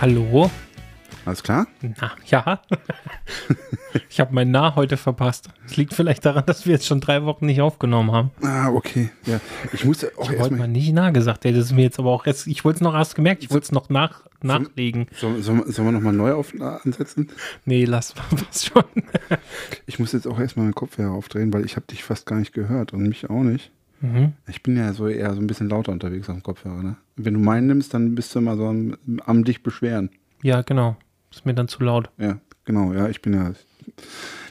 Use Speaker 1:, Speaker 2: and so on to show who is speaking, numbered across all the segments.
Speaker 1: Hallo?
Speaker 2: Alles klar?
Speaker 1: Na, ja. ich habe mein Nah heute verpasst. Es liegt vielleicht daran, dass wir jetzt schon drei Wochen nicht aufgenommen haben.
Speaker 2: Ah, okay. Ja. Ich musste auch
Speaker 1: Ich wollte mal nicht nah gesagt. Ey, das ist mir jetzt aber auch erst, ich wollte es noch erst gemerkt, ich wollte es noch nach, nachlegen.
Speaker 2: Sollen soll, sollen wir nochmal neu auf, ansetzen?
Speaker 1: Nee, lass mal was schon.
Speaker 2: Ich muss jetzt auch erstmal meinen Kopfhörer aufdrehen, weil ich habe dich fast gar nicht gehört und mich auch nicht.
Speaker 1: Mhm.
Speaker 2: Ich bin ja so eher so ein bisschen lauter unterwegs auf dem Kopfhörer. Ne? Wenn du meinen nimmst, dann bist du immer so am, am dich beschweren.
Speaker 1: Ja, genau. Ist mir dann zu laut.
Speaker 2: Ja, genau. Ja, ich bin ja.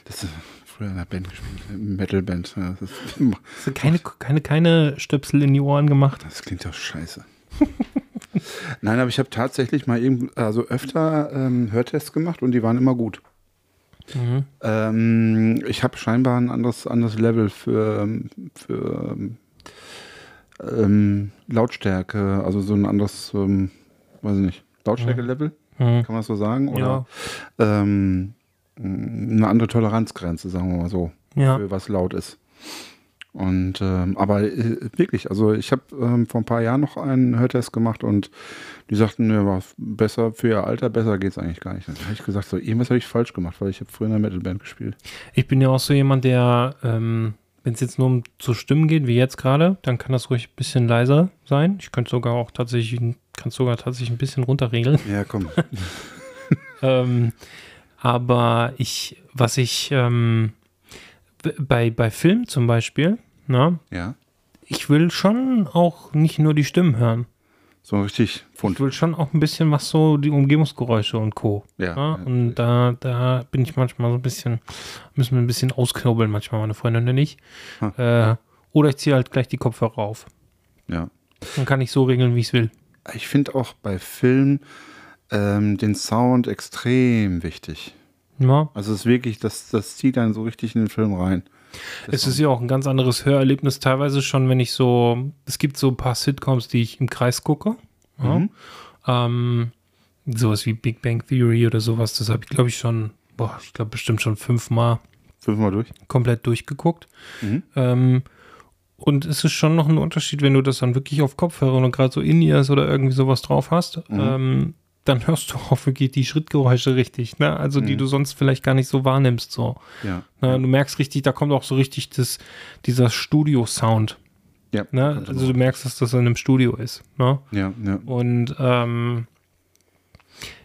Speaker 2: Das ist früher in einer Band gespielt, Metalband. Ja, das, ist,
Speaker 1: Hast du keine, keine, keine Stöpsel in die Ohren gemacht?
Speaker 2: das klingt doch scheiße. Nein, aber ich habe tatsächlich mal eben, also öfter ähm, Hörtests gemacht und die waren immer gut.
Speaker 1: Mhm.
Speaker 2: Ähm, ich habe scheinbar ein anderes, anderes Level für, für ähm, Lautstärke, also so ein anderes, ähm, weiß ich nicht, Lautstärke-Level,
Speaker 1: Mhm.
Speaker 2: kann man so sagen? Oder ähm, eine andere Toleranzgrenze, sagen wir mal so,
Speaker 1: Ja.
Speaker 2: für was laut ist. Und ähm, aber äh, wirklich, also ich habe ähm, vor ein paar Jahren noch einen Hörtest gemacht und die sagten, ne, war besser für ihr Alter, besser geht's eigentlich gar nicht. Dann habe ich gesagt, so irgendwas habe ich falsch gemacht, weil ich habe früher in einer Metalband gespielt.
Speaker 1: Ich bin ja auch so jemand, der, ähm, wenn es jetzt nur um zu Stimmen geht, wie jetzt gerade, dann kann das ruhig ein bisschen leiser sein. Ich könnte sogar auch tatsächlich, kann sogar tatsächlich ein bisschen runterregeln.
Speaker 2: Ja, komm.
Speaker 1: ähm, aber ich, was ich ähm, bei, bei Film zum Beispiel, na,
Speaker 2: ja,
Speaker 1: ich will schon auch nicht nur die Stimmen hören.
Speaker 2: so richtig
Speaker 1: Ich
Speaker 2: Fund.
Speaker 1: will schon auch ein bisschen was so, die Umgebungsgeräusche und Co.
Speaker 2: Ja,
Speaker 1: Ja,
Speaker 2: ja.
Speaker 1: und da, da bin ich manchmal so ein bisschen, müssen wir ein bisschen ausknobeln, manchmal meine Freundin und ich. Äh, oder ich ziehe halt gleich die Kopfhörer auf.
Speaker 2: Ja.
Speaker 1: Dann kann ich so regeln, wie ich es will.
Speaker 2: Ich finde auch bei Filmen ähm, den Sound extrem wichtig.
Speaker 1: Ja.
Speaker 2: Also es ist wirklich, das, das zieht dann so richtig in den Film rein.
Speaker 1: Es ist ja auch ein ganz anderes Hörerlebnis teilweise schon, wenn ich so, es gibt so ein paar Sitcoms, die ich im Kreis gucke. Ja.
Speaker 2: Mhm.
Speaker 1: Ähm, sowas wie Big Bang Theory oder sowas, das habe ich glaube ich schon, boah, ich glaube bestimmt schon fünfmal
Speaker 2: Fünfmal durch.
Speaker 1: komplett durchgeguckt.
Speaker 2: Mhm.
Speaker 1: Ähm, und es ist schon noch ein Unterschied, wenn du das dann wirklich auf Kopfhörer und gerade so In-Ears oder irgendwie sowas drauf hast, ähm, dann hörst du auch wirklich die Schrittgeräusche richtig, ne? Also die du sonst vielleicht gar nicht so wahrnimmst. So.
Speaker 2: Ja.
Speaker 1: Ne? Du merkst richtig, da kommt auch so richtig das, dieser Studio-Sound.
Speaker 2: Ja.
Speaker 1: Ne? Also du merkst, dass das in einem Studio ist. Ne?
Speaker 2: ja, ja.
Speaker 1: Und ähm,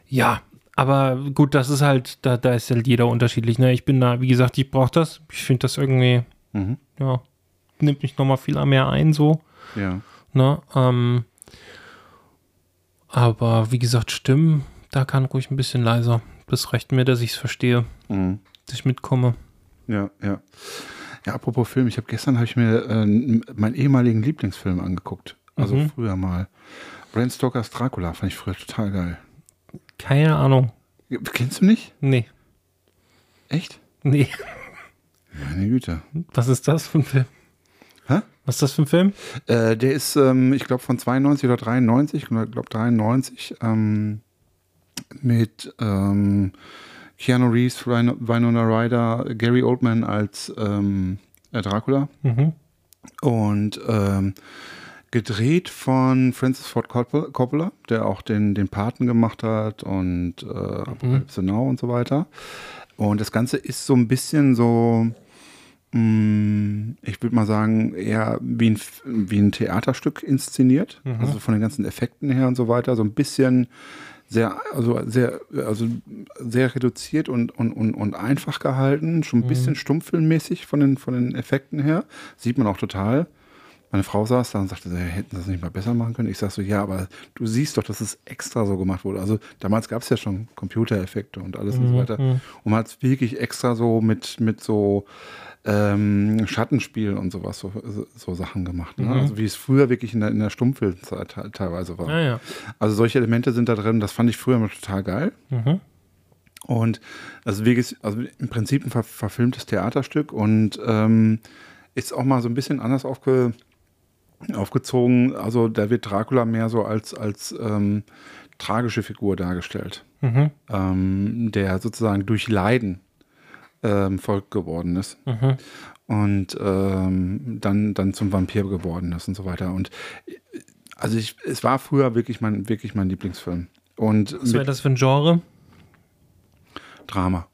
Speaker 1: ja, aber gut, das ist halt, da, da ist halt jeder unterschiedlich. Ne? Ich bin da, wie gesagt, ich brauche das. Ich finde das irgendwie,
Speaker 2: Mhm.
Speaker 1: ja, nimmt mich nochmal viel mehr ein, so.
Speaker 2: Ja.
Speaker 1: Ne? Ähm, aber wie gesagt, Stimmen, da kann ruhig ein bisschen leiser. Das reicht mir, dass ich es verstehe,
Speaker 2: Mhm.
Speaker 1: dass ich mitkomme.
Speaker 2: Ja, ja. Ja, apropos Film, ich habe gestern habe ich mir äh, meinen ehemaligen Lieblingsfilm angeguckt. Also
Speaker 1: Mhm.
Speaker 2: früher mal. Bram Stokers Dracula fand ich früher total geil.
Speaker 1: Keine Ahnung.
Speaker 2: Kennst du nicht?
Speaker 1: Nee.
Speaker 2: Echt?
Speaker 1: Nee.
Speaker 2: Meine Güte.
Speaker 1: Was ist das für ein Film?
Speaker 2: Hä?
Speaker 1: Was ist das für ein Film?
Speaker 2: Äh, der ist, ähm, ich glaube, von 92 oder 93, ich glaube 93, ähm, mit ähm, Keanu Reeves, Win- Winona Ryder, Gary Oldman als ähm, äh, Dracula
Speaker 1: Mhm.
Speaker 2: und ähm, gedreht von Francis Ford Coppola, der auch den, den Paten gemacht hat und äh, Apocalypse Now und so weiter. Und das Ganze ist so ein bisschen so, ich würde mal sagen, eher wie ein, wie ein Theaterstück inszeniert. Also von den ganzen Effekten her und so weiter. So ein bisschen sehr, also sehr, also sehr reduziert und, und, und, und einfach gehalten. Schon ein bisschen stummfilmmäßig von den, von den Effekten her. Sieht man auch total. Meine Frau saß da und sagte, sie hätten das nicht mal besser machen können. Ich sag so, ja, aber du siehst doch, dass es extra so gemacht wurde. Also damals gab es ja schon Computereffekte und alles und so weiter. Und man hat es wirklich extra so mit, mit so ähm, Schattenspiel und sowas, so, so Sachen gemacht. Ne? Also wie es früher wirklich in der, in der Stummfilmzeit te- teilweise war.
Speaker 1: Ah, ja.
Speaker 2: Also solche Elemente sind da drin, das fand ich früher immer total geil.
Speaker 1: Mhm.
Speaker 2: Und das ist wirklich, also im Prinzip ein ver verfilmtes Theaterstück und ähm, ist auch mal so ein bisschen anders aufge aufgezogen. Also da wird Dracula mehr so als, als ähm, tragische Figur dargestellt,
Speaker 1: Mhm.
Speaker 2: ähm, der sozusagen durch Leiden ähm, Volk geworden ist
Speaker 1: Mhm.
Speaker 2: und ähm, dann, dann zum Vampir geworden ist und so weiter. Und äh, also ich, es war früher wirklich mein, wirklich mein Lieblingsfilm. Und
Speaker 1: Was wäre das für ein Genre?
Speaker 2: Drama.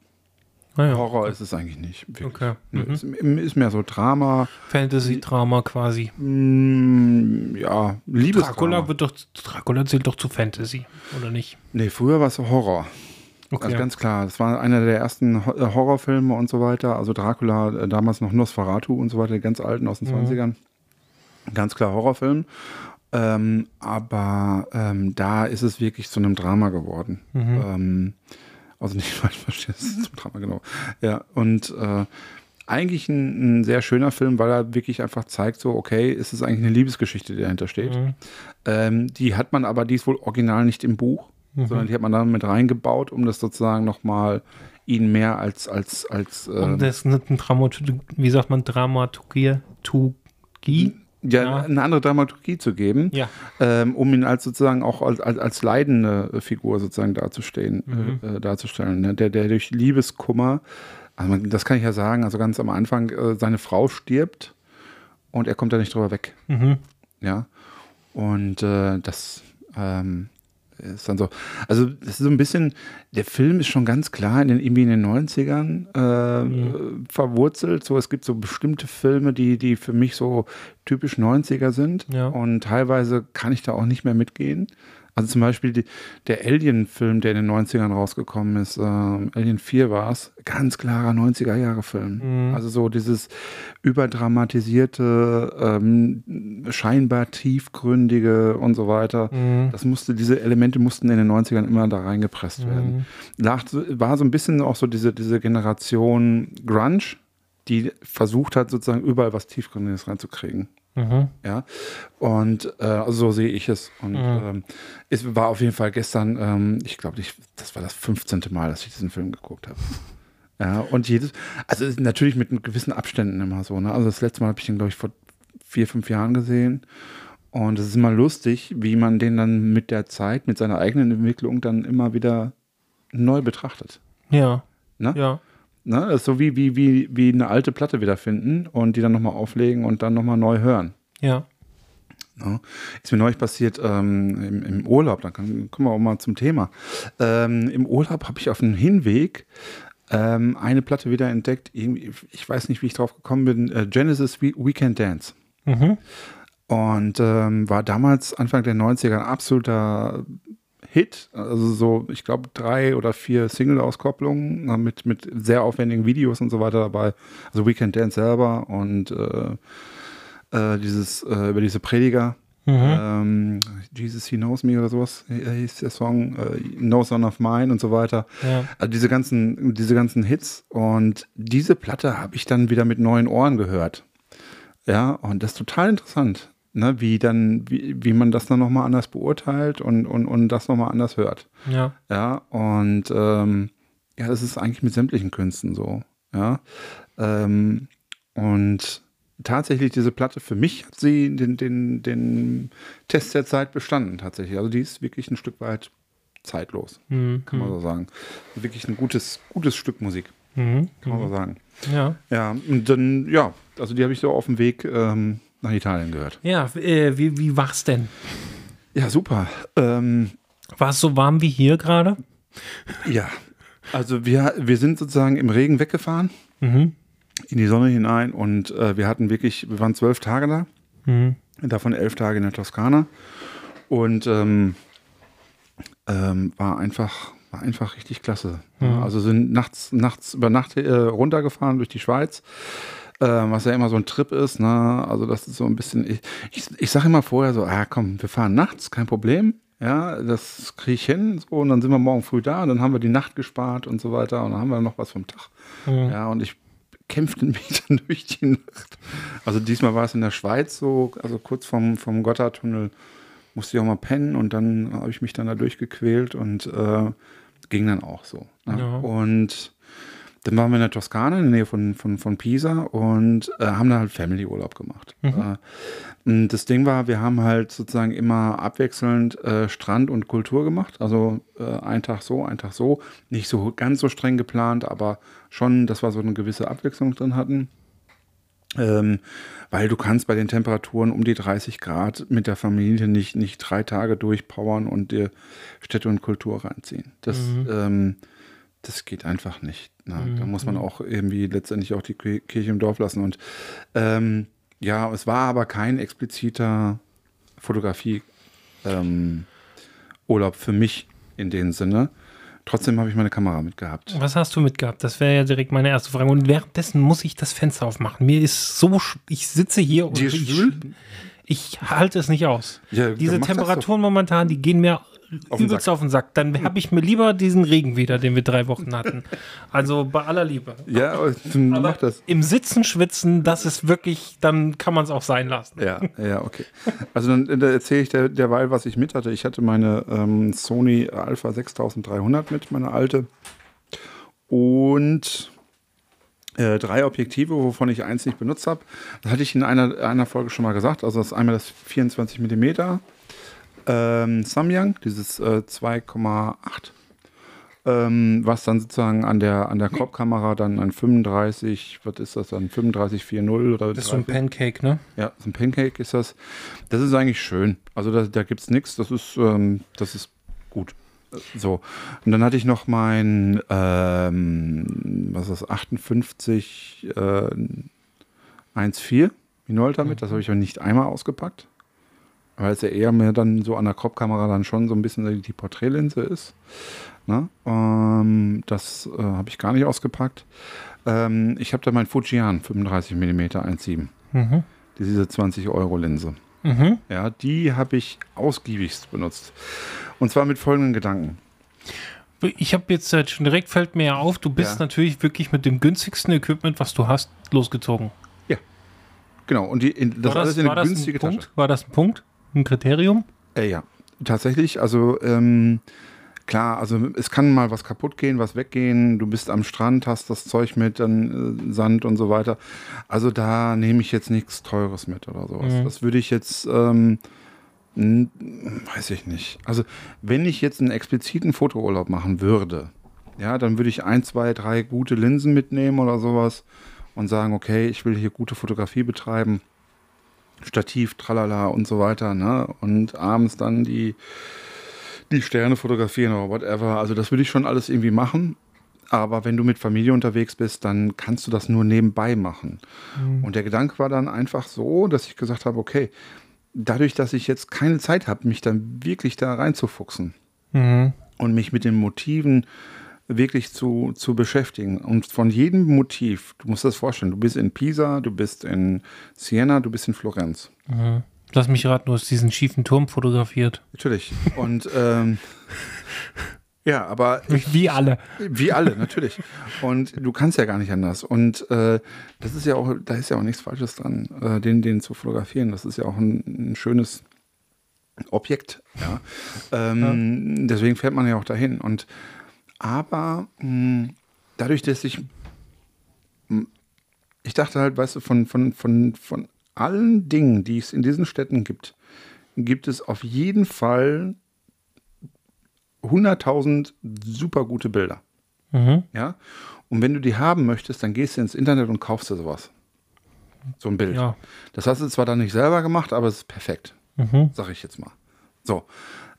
Speaker 1: Ah, ja.
Speaker 2: Horror ist es eigentlich nicht. Wirklich.
Speaker 1: Okay. Mhm.
Speaker 2: Ist, ist mehr so Drama,
Speaker 1: Fantasy-Drama quasi.
Speaker 2: mm, ja, Liebesdrama.
Speaker 1: Dracula wird doch, Dracula zählt doch zu Fantasy, oder nicht?
Speaker 2: Nee, früher war es Horror.
Speaker 1: Okay.
Speaker 2: Also ganz klar, das war einer der ersten äh, Horrorfilme und so weiter. Also Dracula, äh, damals noch Nosferatu und so weiter, die ganz alten aus den
Speaker 1: Mhm.
Speaker 2: 20ern. Ganz klar Horrorfilm. Ähm, aber ähm, da ist es wirklich zu einem Drama geworden.
Speaker 1: Mhm.
Speaker 2: Ähm, also nicht falsch verstehen, es ist zum Drama, genau. Ja, und äh, eigentlich ein, ein sehr schöner Film, weil er wirklich einfach zeigt, so, okay, es ist eigentlich eine Liebesgeschichte, die dahinter steht.
Speaker 1: Mhm.
Speaker 2: Ähm, die hat man aber, die ist wohl original nicht im Buch,
Speaker 1: Mhm.
Speaker 2: sondern die hat man dann mit reingebaut, um das sozusagen nochmal ihn mehr als, als, als
Speaker 1: Und
Speaker 2: ähm,
Speaker 1: das ist nicht ein Dramaturgie, wie sagt man, Dramaturgie?
Speaker 2: Ja,
Speaker 1: ja.
Speaker 2: eine andere Dramaturgie zu geben,
Speaker 1: Ja.
Speaker 2: ähm, um ihn als sozusagen auch als, als, als leidende Figur sozusagen darzustehen,
Speaker 1: Mhm.
Speaker 2: äh, äh, darzustellen. Ne? Der, der durch Liebeskummer, also man, das kann ich ja sagen, also ganz am Anfang, äh, seine Frau stirbt und er kommt da nicht drüber weg.
Speaker 1: Mhm.
Speaker 2: Ja. Und äh, das ähm, ist dann so. Also, das ist so ein bisschen, der Film ist schon ganz klar in den, irgendwie in den 90ern äh, verwurzelt. So, es gibt so bestimmte Filme, die, die für mich so typisch 90er sind.
Speaker 1: Ja.
Speaker 2: Und teilweise kann ich da auch nicht mehr mitgehen. Also zum Beispiel die, der Alien-Film, der in den 90ern rausgekommen ist, ähm, Alien 4 war es, ganz klarer 90er-Jahre-Film.
Speaker 1: Mhm.
Speaker 2: Also so dieses überdramatisierte, ähm, scheinbar tiefgründige und so weiter.
Speaker 1: Mhm.
Speaker 2: Das musste, diese Elemente mussten in den 90ern immer da reingepresst werden.
Speaker 1: Mhm.
Speaker 2: Lag, war so ein bisschen auch so diese, diese Generation Grunge, die versucht hat, sozusagen überall was Tiefgründiges reinzukriegen.
Speaker 1: Mhm.
Speaker 2: Ja, und äh, also so sehe ich es. Und
Speaker 1: Mhm.
Speaker 2: ähm, es war auf jeden Fall gestern, ähm, ich glaube, das war das 15. Mal, dass ich diesen Film geguckt habe. Ja, und jedes, also natürlich mit gewissen Abständen immer so. Ne? Also das letzte Mal habe ich den, glaube ich, vor vier, fünf Jahren gesehen. Und es ist immer lustig, wie man den dann mit der Zeit, mit seiner eigenen Entwicklung dann immer wieder neu betrachtet.
Speaker 1: Ja.
Speaker 2: Ne?
Speaker 1: Ja.
Speaker 2: Ne? So wie, wie, wie, wie eine alte Platte wiederfinden und die dann nochmal auflegen und dann nochmal neu hören.
Speaker 1: Ja.
Speaker 2: Ja. Ist mir neulich passiert ähm, im, im Urlaub, dann kann, kommen wir auch mal zum Thema. Ähm, Im Urlaub habe ich auf dem Hinweg ähm, eine Platte wieder entdeckt. Ich weiß nicht, wie ich drauf gekommen bin. Äh, Genesis We Weekend Dance.
Speaker 1: Mhm.
Speaker 2: Und ähm, war damals Anfang der 90er ein absoluter Hit. Also so, ich glaube, drei oder vier Single-Auskopplungen äh, mit, mit sehr aufwendigen Videos und so weiter dabei. Also Weekend Dance selber und äh, äh, dieses, äh, über diese Prediger.
Speaker 1: Mhm.
Speaker 2: Ähm, Jesus, He Knows Me oder sowas äh, hieß der Song, äh, No Son of Mine und so weiter.
Speaker 1: Ja.
Speaker 2: Also diese ganzen, diese ganzen Hits und diese Platte habe ich dann wieder mit neuen Ohren gehört. Ja, und das ist total interessant, ne, wie dann, wie, wie man das dann nochmal anders beurteilt und, und, und das nochmal anders hört.
Speaker 1: Ja.
Speaker 2: Ja, und ähm, ja, das ist eigentlich mit sämtlichen Künsten so. Ja. Ähm, und tatsächlich diese Platte, für mich hat sie den, den, den Test der Zeit bestanden, tatsächlich. Also die ist wirklich ein Stück weit zeitlos,
Speaker 1: Mhm.
Speaker 2: kann man so sagen. Wirklich ein gutes, gutes Stück Musik,
Speaker 1: Mhm.
Speaker 2: kann man so sagen.
Speaker 1: Ja.
Speaker 2: Ja, und dann, ja, also die habe ich so auf dem Weg ähm, nach Italien gehört.
Speaker 1: Ja, äh, wie, wie war's denn?
Speaker 2: Ja, super. Ähm,
Speaker 1: War es so warm wie hier gerade?
Speaker 2: ja, also wir, wir sind sozusagen im Regen weggefahren.
Speaker 1: Mhm.
Speaker 2: in die Sonne hinein und äh, wir hatten wirklich, wir waren zwölf Tage da,
Speaker 1: Mhm.
Speaker 2: davon elf Tage in der Toskana und ähm, ähm, war einfach, war einfach richtig klasse.
Speaker 1: Mhm.
Speaker 2: Also sind nachts, nachts über Nacht äh, runtergefahren durch die Schweiz, was ja immer so ein Trip ist. Ne? Also das ist so ein bisschen, ich, ich, ich sage immer vorher so, ah komm, wir fahren nachts, kein Problem. Ja, das kriege ich hin. So, und dann sind wir morgen früh da und dann haben wir die Nacht gespart und so weiter. Und dann haben wir noch was vom Tag.
Speaker 1: Mhm.
Speaker 2: Ja, und ich kämpfte mich dann durch die Nacht. Also diesmal war es in der Schweiz so, also kurz vom, vom Gotthardtunnel musste ich auch mal pennen und dann habe ich mich dann da durchgequält und äh, ging dann auch so. Ne?
Speaker 1: Ja.
Speaker 2: Und dann waren wir in der Toskana in der Nähe von, von, von Pisa und äh, haben da halt Family-Urlaub gemacht.
Speaker 1: Mhm.
Speaker 2: Äh, das Ding war, wir haben halt sozusagen immer abwechselnd äh, Strand und Kultur gemacht. Also äh, ein Tag so, ein Tag so. Nicht so ganz so streng geplant, aber schon, dass wir so eine gewisse Abwechslung drin hatten. Ähm, weil du kannst bei den Temperaturen um die 30 Grad mit der Familie nicht, nicht drei Tage durchpowern und dir Städte und Kultur reinziehen. Das,
Speaker 1: Mhm.
Speaker 2: ähm, das geht einfach nicht. Na, Da muss man auch irgendwie letztendlich auch die Ki- Kirche im Dorf lassen. Und ähm, ja, es war aber kein expliziter Fotografie ähm, Urlaub für mich in dem Sinne. Trotzdem habe ich meine Kamera mitgehabt.
Speaker 1: Was hast du mitgehabt? Das wäre ja direkt meine erste Frage. Und währenddessen muss ich das Fenster aufmachen. Mir ist so, ich sitze hier und
Speaker 2: Dir
Speaker 1: ich, ich halte es nicht aus.
Speaker 2: Ja,
Speaker 1: Diese Temperaturen momentan, die gehen mir
Speaker 2: Auf den
Speaker 1: übelst
Speaker 2: Sack.
Speaker 1: auf den Sack. Dann habe ich mir lieber diesen Regen wieder, den wir drei Wochen hatten. Also bei aller Liebe.
Speaker 2: Ja, aber mach das.
Speaker 1: Im Sitzen schwitzen, das ist wirklich, dann kann man es auch sein lassen.
Speaker 2: Ja, ja, okay. Also dann, dann erzähle ich der, derweil, was ich mit hatte. Ich hatte meine ähm, Sony Alpha 6300 mit, meine alte. Und äh, drei Objektive, wovon ich eins nicht benutzt habe. Das hatte ich in einer, einer Folge schon mal gesagt. Also das ist einmal das 24 mm ähm, Samyang, dieses äh, 2,8. Ähm, was dann sozusagen an der, an der Crop-Kamera dann ein 35, was ist das dann, 35,40 oder
Speaker 1: Das ist so ein
Speaker 2: 30?
Speaker 1: Pancake, ne?
Speaker 2: Ja, so ein Pancake ist das. Das ist eigentlich schön. Also da, da gibt es nichts. Das ist, ähm, das ist gut. So. Und dann hatte ich noch mein, ähm, was ist das, 58 äh, 1.4 Minolta mit. Das habe ich aber nicht einmal ausgepackt. Weil es ja eher mehr dann so an der Crop-Kamera dann schon so ein bisschen die Porträtlinse ist. Ne? Ähm, das äh, habe ich gar nicht ausgepackt. Ähm, ich habe da mein Fujian 35 mm 1.7
Speaker 1: Mhm.
Speaker 2: diese 20 Euro Linse.
Speaker 1: Mhm.
Speaker 2: Ja, die habe ich ausgiebigst benutzt. Und zwar mit folgenden Gedanken.
Speaker 1: Ich habe jetzt äh, schon direkt fällt mir ja auf, du bist
Speaker 2: Ja.
Speaker 1: natürlich wirklich mit dem günstigsten Equipment, was du hast, losgezogen.
Speaker 2: Genau, und die, in, das
Speaker 1: war
Speaker 2: alles in eine
Speaker 1: das
Speaker 2: günstige
Speaker 1: ein
Speaker 2: Tasche.
Speaker 1: Punkt? War das ein Punkt? Ein Kriterium?
Speaker 2: Äh, ja, tatsächlich. Also ähm, klar, also es kann mal was kaputt gehen, was weggehen. Du bist am Strand, hast das Zeug mit, dann äh, Sand und so weiter. Also da nehme ich jetzt nichts Teures mit oder sowas.
Speaker 1: Mhm.
Speaker 2: Das würde ich jetzt, ähm, weiß ich nicht. Also wenn ich jetzt einen expliziten Fotourlaub machen würde, ja, dann würde ich ein, zwei, drei gute Linsen mitnehmen oder sowas und sagen, okay, ich will hier gute Fotografie betreiben. Stativ, tralala und so weiter, ne? Und abends dann die, die Sterne fotografieren oder whatever. Also das würde ich schon alles irgendwie machen. Aber wenn du mit Familie unterwegs bist, dann kannst du das nur nebenbei machen. Und der Gedanke war dann einfach so, dass ich gesagt habe, okay, dadurch, dass ich jetzt keine Zeit habe, mich dann wirklich da reinzufuchsen
Speaker 1: Mhm.
Speaker 2: und mich mit den Motiven wirklich zu, zu beschäftigen. Und von jedem Motiv, du musst das vorstellen, du bist in Pisa, du bist in Siena, du bist in Florenz.
Speaker 1: Mhm. Lass mich raten, du hast diesen schiefen Turm fotografiert.
Speaker 2: Natürlich. Und ähm, ja, aber
Speaker 1: Wie alle.
Speaker 2: wie alle, natürlich. Und du kannst ja gar nicht anders. Und äh, das ist ja auch, da ist ja auch nichts Falsches dran, äh, den, den zu fotografieren. Das ist ja auch ein, ein schönes Objekt. Ja. Ähm, Deswegen fährt man ja auch dahin. Und aber mh, dadurch, dass ich mh, ich dachte halt, weißt du, von, von, von, von allen Dingen, die es in diesen Städten gibt, gibt es auf jeden Fall 100.000 super gute Bilder.
Speaker 1: Mhm.
Speaker 2: Ja? Und wenn du die haben möchtest, dann gehst du ins Internet und kaufst dir sowas. So ein Bild.
Speaker 1: Ja.
Speaker 2: Das hast du zwar dann nicht selber gemacht, aber es ist perfekt.
Speaker 1: Mhm.
Speaker 2: Sag ich jetzt mal. So.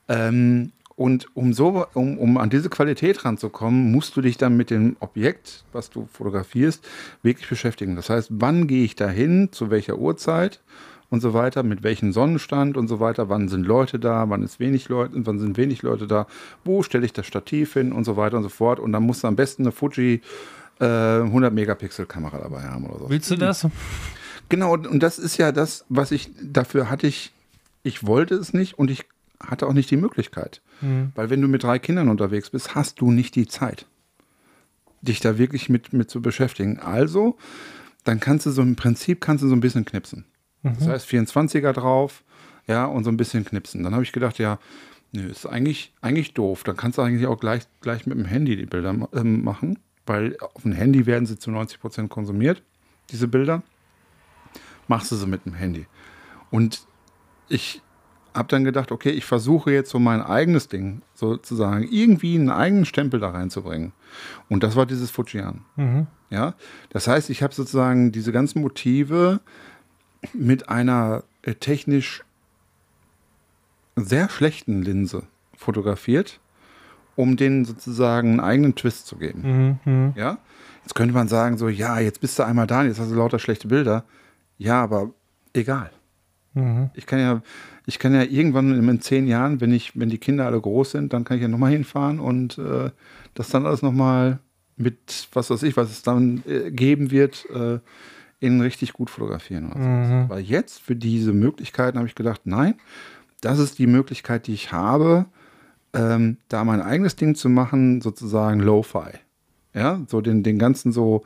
Speaker 2: Ähm, und um, so, um, um an diese Qualität ranzukommen, musst du dich dann mit dem Objekt, was du fotografierst, wirklich beschäftigen. Das heißt, wann gehe ich dahin, zu welcher Uhrzeit und so weiter, mit welchem Sonnenstand und so weiter, wann sind Leute da, wann ist wenig Leute, wann sind wenig Leute da, wo stelle ich das Stativ hin und so weiter und so fort. Und dann musst du am besten eine Fuji äh, 100 Megapixel Kamera dabei haben oder so.
Speaker 1: Willst du das?
Speaker 2: Genau, und und das ist ja das, was ich, dafür hatte ich, ich wollte es nicht und ich hatte auch nicht die Möglichkeit. Weil wenn du mit drei Kindern unterwegs bist, hast du nicht die Zeit, dich da wirklich mit, mit zu beschäftigen. Also, dann kannst du so im Prinzip kannst du so ein bisschen knipsen. Das heißt 24er drauf, ja, und so ein bisschen knipsen. Dann habe ich gedacht, ja, nö, ist eigentlich, eigentlich doof. Dann kannst du eigentlich auch gleich, gleich mit dem Handy die Bilder ähm, machen, weil auf dem Handy werden sie zu 90 Prozent konsumiert, diese Bilder. Machst du sie mit dem Handy. Und ich habe dann gedacht, okay, ich versuche jetzt so mein eigenes Ding sozusagen, irgendwie einen eigenen Stempel da reinzubringen. Und das war dieses Fujian. Ja, das heißt, ich habe sozusagen diese ganzen Motive mit einer äh, technisch sehr schlechten Linse fotografiert, um denen sozusagen einen eigenen Twist zu geben.
Speaker 1: Mhm.
Speaker 2: Ja, jetzt könnte man sagen so, ja, jetzt bist du einmal da, jetzt hast du lauter schlechte Bilder. Ja, aber egal.
Speaker 1: Mhm.
Speaker 2: Ich kann ja, ich kann ja irgendwann in, zehn Jahren, wenn ich, wenn die Kinder alle groß sind, dann kann ich ja nochmal hinfahren und äh, das dann alles nochmal mit, was weiß ich, was es dann äh, geben wird, äh, in richtig gut fotografieren. Oder sowas. Weil jetzt für diese Möglichkeiten habe ich gedacht, nein, das ist die Möglichkeit, die ich habe, ähm, da mein eigenes Ding zu machen, sozusagen Lo-Fi. Ja, so den, den ganzen so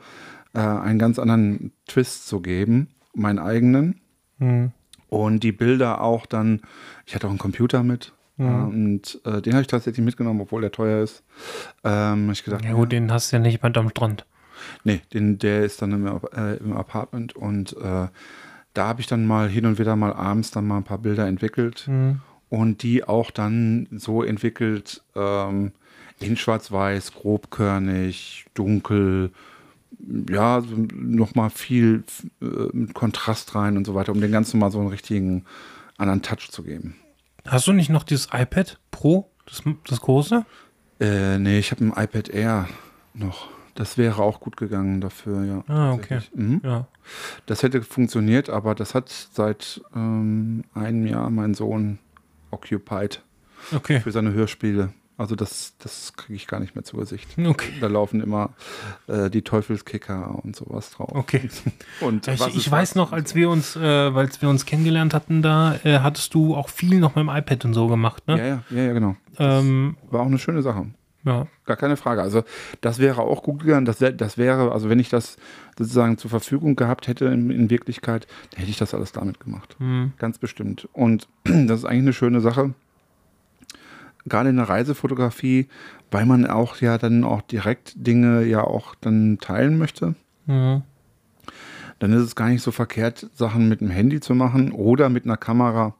Speaker 2: äh, einen ganz anderen Twist zu geben, meinen eigenen.
Speaker 1: Mhm.
Speaker 2: Und die Bilder auch dann, ich hatte auch einen Computer mit. ja, und äh, den habe ich tatsächlich mitgenommen, obwohl der teuer ist. Ähm, ich gedacht,
Speaker 1: Ja gut, den hast du ja nicht bei am Strand.
Speaker 2: Nee, den, der ist dann im, äh, im Apartment und äh, da habe ich dann mal hin und wieder mal abends dann mal ein paar Bilder entwickelt und die auch dann so entwickelt ähm, in Schwarz-Weiß, grobkörnig, dunkel, ja, so nochmal viel äh, mit Kontrast rein und so weiter, um den Ganzen mal so einen richtigen anderen Touch zu geben.
Speaker 1: Hast du nicht noch dieses iPad Pro, das, das große?
Speaker 2: Äh, nee, ich habe ein iPad Air noch. Das wäre auch gut gegangen dafür, ja.
Speaker 1: Ah, okay.
Speaker 2: Mhm.
Speaker 1: Ja.
Speaker 2: Das hätte funktioniert, aber das hat seit ähm, einem Jahr mein Sohn occupied
Speaker 1: Okay.
Speaker 2: für seine Hörspiele. Also das, das kriege ich gar nicht mehr zu Gesicht.
Speaker 1: Okay.
Speaker 2: Da laufen immer äh, die Teufelskicker und sowas drauf.
Speaker 1: Okay.
Speaker 2: Und
Speaker 1: ich ich weiß noch, als wir uns, äh, als wir uns kennengelernt hatten, da äh, hattest du auch viel noch mit dem iPad und so gemacht, ne?
Speaker 2: Ja, ja, ja, ja, genau.
Speaker 1: Ähm,
Speaker 2: War auch eine schöne Sache.
Speaker 1: ja.
Speaker 2: Gar keine Frage. Also das wäre auch gut gegangen. Das, wär, das wäre, also wenn ich das sozusagen zur Verfügung gehabt hätte in, in Wirklichkeit, dann hätte ich das alles damit gemacht.
Speaker 1: Hm.
Speaker 2: Ganz bestimmt. Und das ist eigentlich eine schöne Sache. Gerade in der Reisefotografie, weil man auch ja dann auch direkt Dinge ja auch dann teilen möchte.
Speaker 1: Mhm.
Speaker 2: Dann ist es gar nicht so verkehrt, Sachen mit dem Handy zu machen oder mit einer Kamera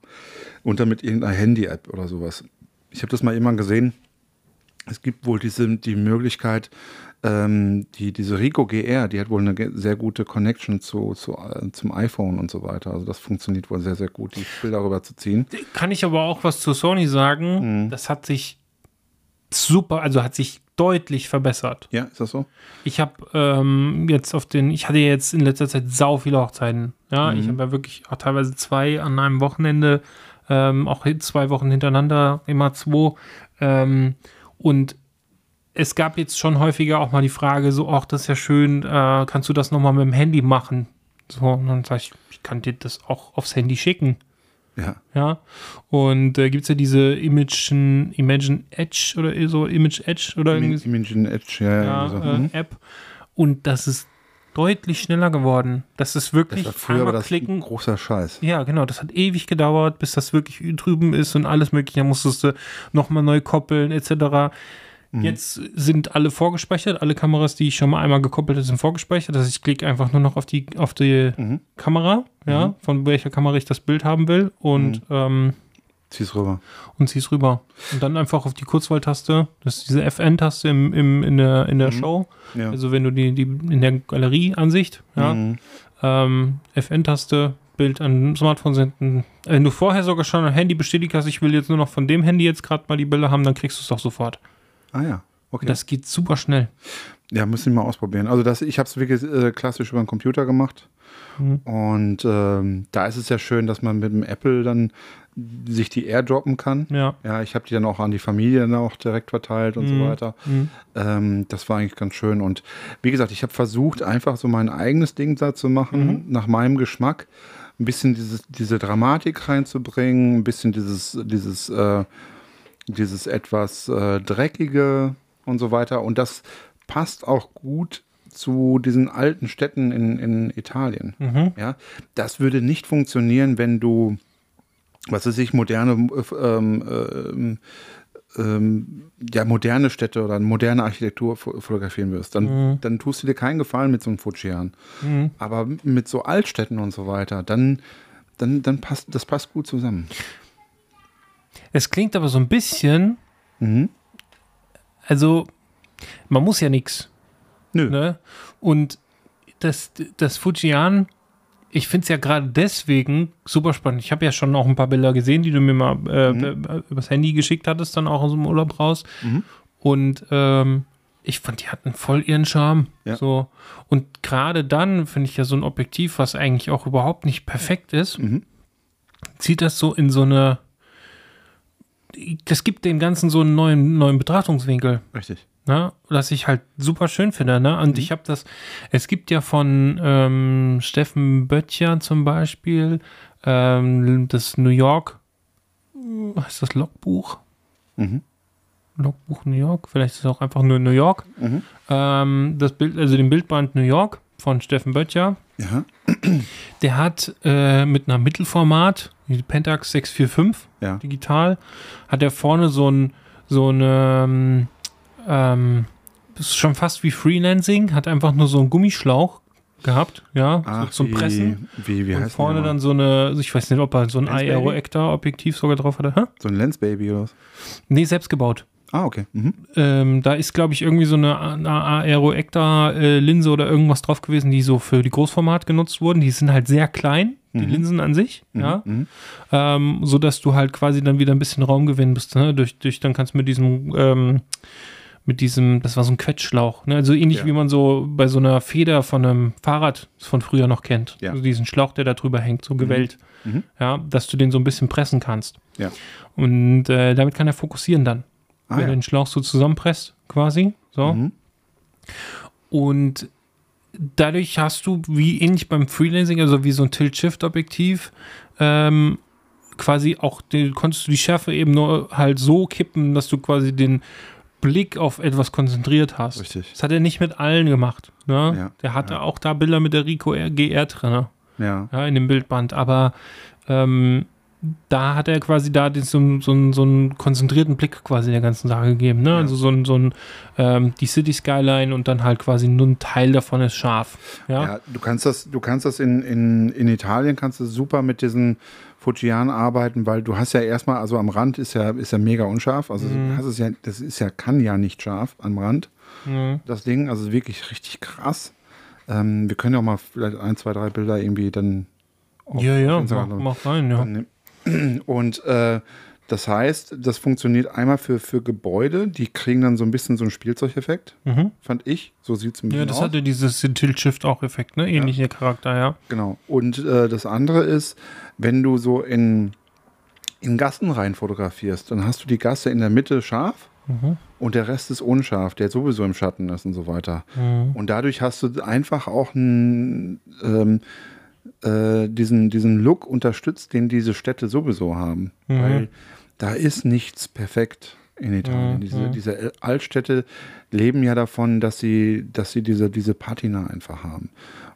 Speaker 2: und dann mit irgendeiner Handy-App oder sowas. Ich habe das mal immer gesehen. Es gibt wohl diese, die Möglichkeit, ähm, die, diese Rico GR, die hat wohl eine sehr gute Connection zu, zu, äh, zum iPhone und so weiter. Also das funktioniert wohl sehr, sehr gut, die Bilder rüber zu ziehen.
Speaker 1: Kann ich aber auch was zu Sony sagen. Das hat sich super, also hat sich deutlich verbessert.
Speaker 2: Ja, ist das so?
Speaker 1: Ich habe ähm, jetzt auf den, ich hatte jetzt in letzter Zeit sau viele Hochzeiten. Ja, ich habe ja wirklich auch teilweise zwei an einem Wochenende, ähm, auch zwei Wochen hintereinander, immer zwei. Ähm, und es gab jetzt schon häufiger auch mal die Frage, so, ach, das ist ja schön, äh, kannst du das nochmal mit dem Handy machen? So, und dann sage ich, ich kann dir das auch aufs Handy schicken.
Speaker 2: Ja.
Speaker 1: Ja, und äh, gibt es ja diese Imagine, Imagine Edge oder so, Image Edge oder irgendwie
Speaker 2: Imagine Edge, ja, ja.
Speaker 1: ja,
Speaker 2: so.
Speaker 1: äh,
Speaker 2: Mhm.
Speaker 1: App. Und das ist deutlich schneller geworden. Das ist
Speaker 2: Das
Speaker 1: wirklich
Speaker 2: war früher
Speaker 1: einmal
Speaker 2: das
Speaker 1: klicken.
Speaker 2: großer Scheiß.
Speaker 1: Ja, genau. Das hat ewig gedauert, bis das wirklich drüben ist und alles Mögliche. Da musstest du nochmal neu koppeln, etc.
Speaker 2: Mhm.
Speaker 1: Jetzt sind alle vorgespeichert. Alle Kameras, die ich schon mal einmal gekoppelt habe, sind vorgespeichert. Das heißt, ich klicke einfach nur noch auf die, auf die
Speaker 2: Mhm.
Speaker 1: Kamera, ja, von welcher Kamera ich das Bild haben will und, ähm,
Speaker 2: Zieh's rüber.
Speaker 1: und zieh's rüber. Und dann einfach auf die Kurzwahltaste, das ist diese FN-Taste im, im, in der, in der Show.
Speaker 2: Ja.
Speaker 1: Also wenn du die, die in der Galerieansicht, ja,
Speaker 2: Mhm.
Speaker 1: ähm, FN-Taste, Bild an Smartphone senden. Wenn du vorher sogar schon ein Handy bestätigt hast, ich will jetzt nur noch von dem Handy jetzt gerade mal die Bilder haben, dann kriegst du es doch sofort.
Speaker 2: Ah ja, okay.
Speaker 1: Das geht super schnell.
Speaker 2: Ja, müssen wir mal ausprobieren. Also das, ich habe es wirklich äh, klassisch über den Computer gemacht Und ähm, da ist es ja schön, dass man mit dem Apple dann sich die airdroppen kann.
Speaker 1: Ja.
Speaker 2: Ja, ich habe die dann auch an die Familie dann auch direkt verteilt und
Speaker 1: Mhm.
Speaker 2: so weiter.
Speaker 1: Mhm.
Speaker 2: Ähm, das war eigentlich ganz schön. Und wie gesagt, ich habe versucht, einfach so mein eigenes Ding da zu machen, nach meinem Geschmack. Ein bisschen dieses, diese Dramatik reinzubringen, ein bisschen dieses, dieses, äh, dieses etwas äh, dreckige und so weiter. Und das passt auch gut zu diesen alten Städten in, in Italien.
Speaker 1: Mhm.
Speaker 2: Ja, das würde nicht funktionieren, wenn du, was weiß ich, moderne, äh, ähm, ähm, ähm, ja, moderne Städte oder moderne Architektur fo- fotografieren wirst. Dann, dann tust du dir keinen Gefallen mit so einem Fujian.
Speaker 1: Mhm.
Speaker 2: Aber mit so Altstädten und so weiter, dann, dann, dann passt, das passt gut zusammen.
Speaker 1: Es klingt aber so ein bisschen,
Speaker 2: Mhm.
Speaker 1: also man muss ja nichts.
Speaker 2: Nö.
Speaker 1: Ne? Und das, das Fujian, ich finde es ja gerade deswegen super spannend. Ich habe ja schon auch ein paar Bilder gesehen, die du mir mal äh, äh, übers Handy geschickt hattest, dann auch aus dem Urlaub raus. Und ähm, ich fand, die hatten voll ihren Charme.
Speaker 2: Ja.
Speaker 1: So. Und gerade dann finde ich ja so ein Objektiv, was eigentlich auch überhaupt nicht perfekt ist,
Speaker 2: Mhm.
Speaker 1: zieht das so in so eine. Das gibt dem Ganzen so einen neuen, neuen Betrachtungswinkel
Speaker 2: Richtig.
Speaker 1: Ne, was ich halt super schön finde. Ne? Und ich habe das, es gibt ja von ähm, Steffen Böttcher zum Beispiel ähm, das New York, äh, heißt das Logbuch?
Speaker 2: Mhm.
Speaker 1: Logbuch New York, vielleicht ist es auch einfach nur New York.
Speaker 2: Mhm.
Speaker 1: Ähm, das Bild, also den Bildband New York von Steffen Böttcher.
Speaker 2: Ja.
Speaker 1: Der hat äh, mit einer Mittelformat, die Pentax 645,
Speaker 2: Ja.
Speaker 1: digital, hat er vorne so ein, so eine, ähm, das ist schon fast wie Freelancing, hat einfach nur so einen Gummischlauch gehabt, ja,
Speaker 2: Ach,
Speaker 1: so zum
Speaker 2: wie,
Speaker 1: Pressen.
Speaker 2: Wie, wie
Speaker 1: und
Speaker 2: heißt
Speaker 1: vorne dann so eine, also ich weiß nicht, ob er so ein? Aero-Ektar-Objektiv sogar drauf hatte. Hä?
Speaker 2: So ein Lensbaby oder was?
Speaker 1: Nee, selbst gebaut.
Speaker 2: Ah, okay. Mhm.
Speaker 1: Ähm, da ist, glaube ich, irgendwie so eine, eine Aero-Ektar-Linse oder irgendwas drauf gewesen, die so für die Großformat genutzt wurden. Die sind halt sehr klein, die Linsen an sich, ja.
Speaker 2: Mhm.
Speaker 1: ähm, so dass du halt quasi dann wieder ein bisschen Raum gewinnen bist, ne? durch, durch dann kannst du mit diesem ähm, mit diesem, das war so ein Quetschschlauch, ne? also ähnlich
Speaker 2: Ja.
Speaker 1: wie man so bei so einer Feder von einem Fahrrad von früher noch kennt,
Speaker 2: Ja.
Speaker 1: also diesen Schlauch, der da drüber hängt, so gewellt,
Speaker 2: Mhm.
Speaker 1: ja, dass du den so ein bisschen pressen kannst
Speaker 2: Ja.
Speaker 1: und äh, damit kann er fokussieren dann,
Speaker 2: Ah,
Speaker 1: wenn
Speaker 2: ja.
Speaker 1: du den Schlauch so zusammenpresst, quasi, so
Speaker 2: Mhm.
Speaker 1: und dadurch hast du, wie ähnlich beim Freelancing, also wie so ein Tilt-Shift-Objektiv, ähm, quasi auch, den, konntest du die Schärfe eben nur halt so kippen, dass du quasi den Blick auf etwas konzentriert hast.
Speaker 2: Richtig.
Speaker 1: Das hat er nicht mit allen gemacht. Ne?
Speaker 2: Ja,
Speaker 1: Der hatte
Speaker 2: ja.
Speaker 1: auch da Bilder mit der Rico GR drin,
Speaker 2: Ja.
Speaker 1: ja, in dem Bildband, aber ähm, da hat er quasi da den, so, so, so einen konzentrierten Blick quasi der ganzen Sache gegeben. Ne?
Speaker 2: Ja.
Speaker 1: Also so ein, so ein ähm, die City Skyline und dann halt quasi nur ein Teil davon ist scharf. Ja,
Speaker 2: Ja, du kannst das, du kannst das in, in, in Italien kannst du super mit diesen Fujian arbeiten, weil du hast ja erstmal, also am Rand ist ja, ist ja mega unscharf. Also
Speaker 1: Mhm.
Speaker 2: du hast es ja, das ist ja, kann ja nicht scharf am Rand,
Speaker 1: Mhm.
Speaker 2: das Ding. Also wirklich richtig krass. Ähm, wir können ja auch mal vielleicht ein, zwei, drei Bilder irgendwie dann auf-
Speaker 1: ja, ja mach, mach rein, ja.
Speaker 2: dann. Und äh, das heißt, das funktioniert einmal für, für Gebäude, die kriegen dann so ein bisschen so einen Spielzeugeffekt,
Speaker 1: Mhm.
Speaker 2: fand ich. So sieht es ein
Speaker 1: Ja,
Speaker 2: bisschen
Speaker 1: das
Speaker 2: aus.
Speaker 1: hatte dieses Tilt-Shift auch Effekt, ne? Ähnlicher Charakter, ja.
Speaker 2: Genau. Und äh, das andere ist, wenn du so in, in Gassen rein fotografierst, dann hast du die Gasse in der Mitte scharf
Speaker 1: Mhm.
Speaker 2: und der Rest ist unscharf, der sowieso im Schatten ist und so weiter.
Speaker 1: Mhm.
Speaker 2: Und dadurch hast du einfach auch einen, ähm, äh, diesen, diesen Look unterstützt, den diese Städte sowieso haben.
Speaker 1: Mhm.
Speaker 2: Weil da ist nichts perfekt in Italien.
Speaker 1: Mhm.
Speaker 2: Diese, diese Altstädte leben ja davon, dass sie, dass sie diese, diese Patina einfach haben.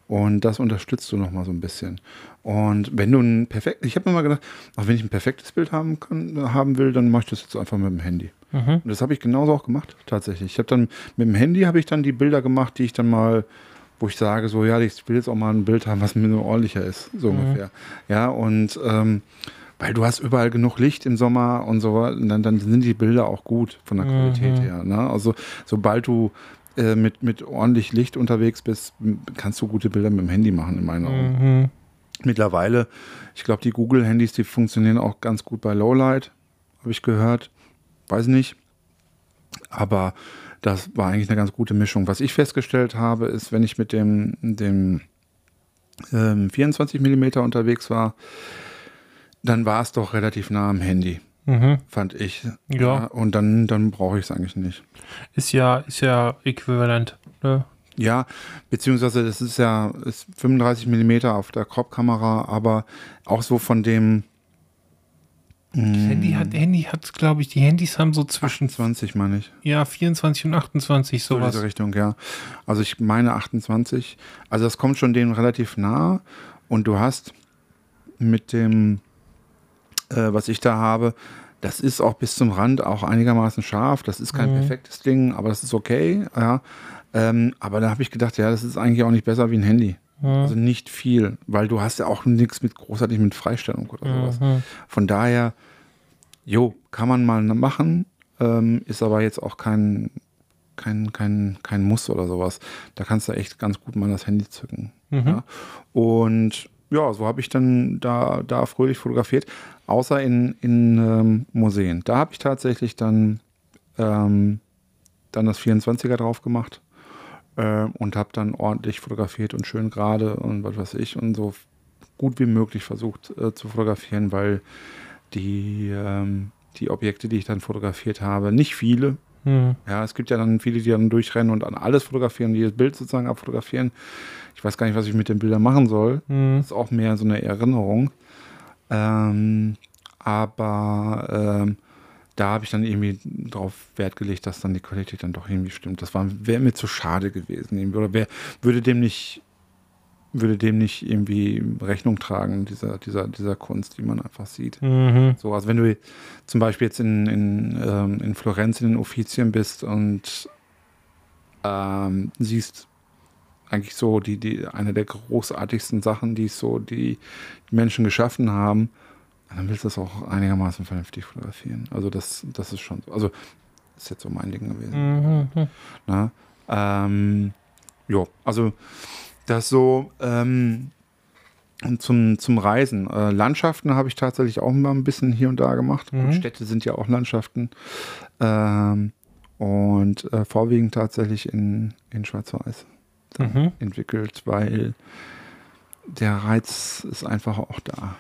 Speaker 2: Und das unterstützt du nochmal so ein bisschen. Und wenn du ein perfekt, ich habe mir mal gedacht, auch wenn ich ein perfektes Bild haben kann, haben will, dann mache ich das jetzt einfach mit dem Handy.
Speaker 1: Mhm.
Speaker 2: Und das habe ich genauso auch gemacht, tatsächlich. Ich habe dann mit dem Handy habe ich dann die Bilder gemacht, die ich dann mal, wo ich sage, so ja, ich will jetzt auch mal ein Bild haben, was mir nur ordentlicher ist, so
Speaker 1: Mhm.
Speaker 2: ungefähr. Ja, und ähm, weil du hast überall genug Licht im Sommer und so, und dann, dann sind die Bilder auch gut von der Qualität
Speaker 1: Mhm.
Speaker 2: her. Ne? Also sobald du äh, mit, mit ordentlich Licht unterwegs bist, kannst du gute Bilder mit dem Handy machen, in meinen Augen.
Speaker 1: Mhm.
Speaker 2: Mittlerweile, ich glaube, die Google-Handys, die funktionieren auch ganz gut bei Lowlight, habe ich gehört. Weiß nicht. Aber das war eigentlich eine ganz gute Mischung. Was ich festgestellt habe, ist, wenn ich mit dem, dem ähm, 24 mm unterwegs war, dann war es doch relativ nah am Handy,
Speaker 1: Mhm.
Speaker 2: fand ich.
Speaker 1: Ja.
Speaker 2: Und dann, dann brauche ich es eigentlich nicht.
Speaker 1: Ist ja, ist ja äquivalent. Ne?
Speaker 2: Ja, beziehungsweise das ist ja ist 35 mm auf der Crop-Kamera, aber auch so von dem
Speaker 1: Handy hat, Handy hat, glaube ich, die Handys haben so zwischen
Speaker 2: 20, meine ich.
Speaker 1: ja, 24 und 28
Speaker 2: So in
Speaker 1: sowas.
Speaker 2: diese Richtung, ja. Also ich meine 28. Also das kommt schon denen relativ nah und du hast mit dem, äh, was ich da habe, das ist auch bis zum Rand auch einigermaßen scharf. Das ist kein
Speaker 1: Mhm.
Speaker 2: perfektes Ding, aber das ist okay, ja. Ähm, aber da habe ich gedacht, ja, das ist eigentlich auch nicht besser wie ein Handy. Also nicht viel, weil du hast ja auch nichts mit großartig mit Freistellung oder sowas.
Speaker 1: Mhm.
Speaker 2: Von daher, jo, kann man mal machen, ähm, ist aber jetzt auch kein, kein, kein, kein Muss oder sowas. Da kannst du echt ganz gut mal das Handy zücken.
Speaker 1: Mhm.
Speaker 2: Ja? Und ja, so habe ich dann da, da fröhlich fotografiert, außer in, in ähm, Museen. Da habe ich tatsächlich dann, ähm, dann das 24er drauf gemacht äh, und habe dann ordentlich fotografiert und schön gerade und was weiß ich und so gut wie möglich versucht äh, zu fotografieren, weil die, ähm, die Objekte, die ich dann fotografiert habe, nicht viele.
Speaker 1: Mhm.
Speaker 2: Ja, es gibt ja dann viele, die dann durchrennen und an alles fotografieren, jedes Bild sozusagen abfotografieren. Ich weiß gar nicht, was ich mit den Bildern machen soll.
Speaker 1: Mhm.
Speaker 2: Das ist auch mehr so eine Erinnerung. Ähm, aber ähm, da habe ich dann irgendwie drauf Wert gelegt, dass dann die Qualität dann doch irgendwie stimmt. Das wäre mir zu schade gewesen. Oder wär, würde dem nicht würde dem nicht irgendwie Rechnung tragen, dieser, dieser, dieser Kunst, die man einfach sieht.
Speaker 1: Mhm.
Speaker 2: So, also wenn du zum Beispiel jetzt in, in, ähm, in Florenz in den Uffizien bist und ähm, siehst eigentlich so die, die, eine der großartigsten Sachen, die so die Menschen geschaffen haben, dann willst du das auch einigermaßen vernünftig fotografieren. Also das, das ist schon so. Also ist jetzt so mein Ding gewesen.
Speaker 1: Mhm.
Speaker 2: Ne? Ähm, jo, also das so ähm, zum, zum Reisen. Äh, Landschaften habe ich tatsächlich auch mal ein bisschen hier und da gemacht.
Speaker 1: Mhm.
Speaker 2: Gut, Städte sind ja auch Landschaften. Ähm, und äh, vorwiegend tatsächlich in, in Schwarz-Weiß
Speaker 1: Mhm.
Speaker 2: entwickelt, weil der Reiz ist einfach auch da.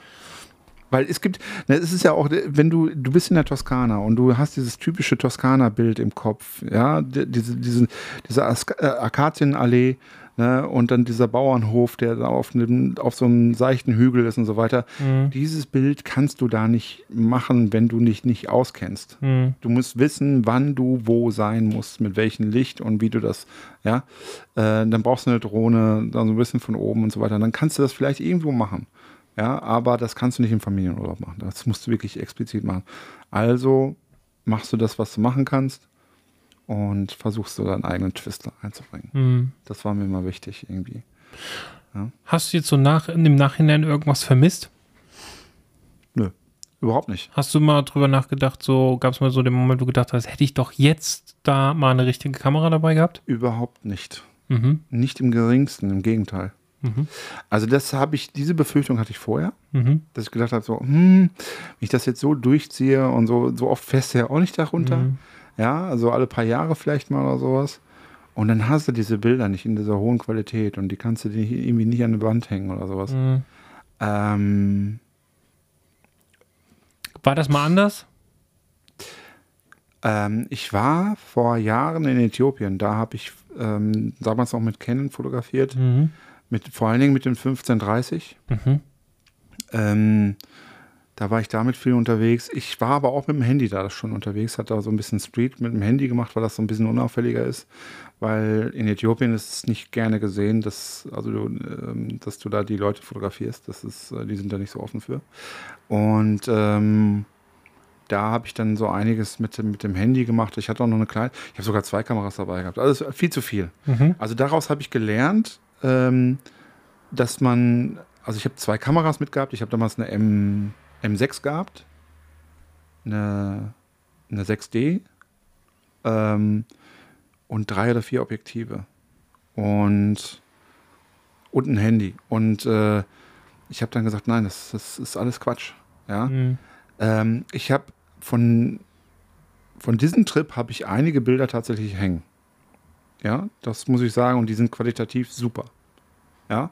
Speaker 2: Weil es gibt, ne, es ist ja auch, wenn du, du bist in der Toskana und du hast dieses typische Toskana-Bild im Kopf, ja, die- diese, diese, diese äh, Akazienallee, ne, und dann dieser Bauernhof, der da auf, einem, auf so einem seichten Hügel ist und so weiter.
Speaker 1: Mhm.
Speaker 2: Dieses Bild kannst du da nicht machen, wenn du dich nicht auskennst.
Speaker 1: Mhm.
Speaker 2: Du musst wissen, wann du wo sein musst, mit welchem Licht und wie du das, ja. Äh, dann brauchst du eine Drohne, dann so ein bisschen von oben und so weiter. Dann kannst du das vielleicht irgendwo machen. Ja, aber das kannst du nicht im Familienurlaub machen. Das musst du wirklich explizit machen. Also machst du das, was du machen kannst und versuchst du deinen eigenen Twist einzubringen.
Speaker 1: Mhm.
Speaker 2: Das war mir immer wichtig irgendwie.
Speaker 1: Hast du jetzt so nach, im Nachhinein irgendwas vermisst?
Speaker 2: Nö, überhaupt nicht.
Speaker 1: Hast du mal drüber nachgedacht, so gab es mal so den Moment, wo du gedacht hast, hätte ich doch jetzt da mal eine richtige Kamera dabei gehabt?
Speaker 2: Überhaupt nicht.
Speaker 1: Mhm.
Speaker 2: Nicht im geringsten, im Gegenteil.
Speaker 1: Mhm.
Speaker 2: Also das habe ich, diese Befürchtung hatte ich vorher,
Speaker 1: Mhm.
Speaker 2: dass ich gedacht habe, so, hm, wenn ich das jetzt so durchziehe und so, so oft fährst du ja auch nicht darunter.
Speaker 1: Mhm.
Speaker 2: Ja, also alle paar Jahre vielleicht mal oder sowas. Und dann hast du diese Bilder nicht in dieser hohen Qualität und die kannst du dir irgendwie nicht an die Wand hängen oder sowas.
Speaker 1: Mhm.
Speaker 2: Ähm,
Speaker 1: War das mal anders?
Speaker 2: ähm, ich war vor Jahren in Äthiopien. Da habe ich ähm, damals noch mit Canon fotografiert,
Speaker 1: Mhm.
Speaker 2: Mit, vor allen Dingen mit dem 1530.
Speaker 1: Mhm.
Speaker 2: Ähm, da war ich damit viel unterwegs. Ich war aber auch mit dem Handy da schon unterwegs, hatte da so ein bisschen Street mit dem Handy gemacht, weil das so ein bisschen unauffälliger ist. Weil in Äthiopien ist es nicht gerne gesehen, dass, also du, ähm, dass du da die Leute fotografierst. Das ist, äh, die sind da nicht so offen für. Und ähm, da habe ich dann so einiges mit, dem- mit dem Handy gemacht. Ich hatte auch noch eine kleine, ich habe sogar zwei Kameras dabei gehabt. Also viel zu viel.
Speaker 1: Mhm.
Speaker 2: Also daraus habe ich gelernt, ähm, dass man, also ich habe zwei Kameras mitgehabt. Ich habe damals eine M, M6 gehabt, eine, eine 6D ähm, und drei oder vier Objektive und, und ein Handy. Und äh, ich habe dann gesagt, nein, das, das ist alles Quatsch. Ja?
Speaker 1: Mhm.
Speaker 2: Ähm, ich habe von, von diesem Trip habe ich einige Bilder tatsächlich hängen. Ja, das muss ich sagen und die sind qualitativ super. Ja,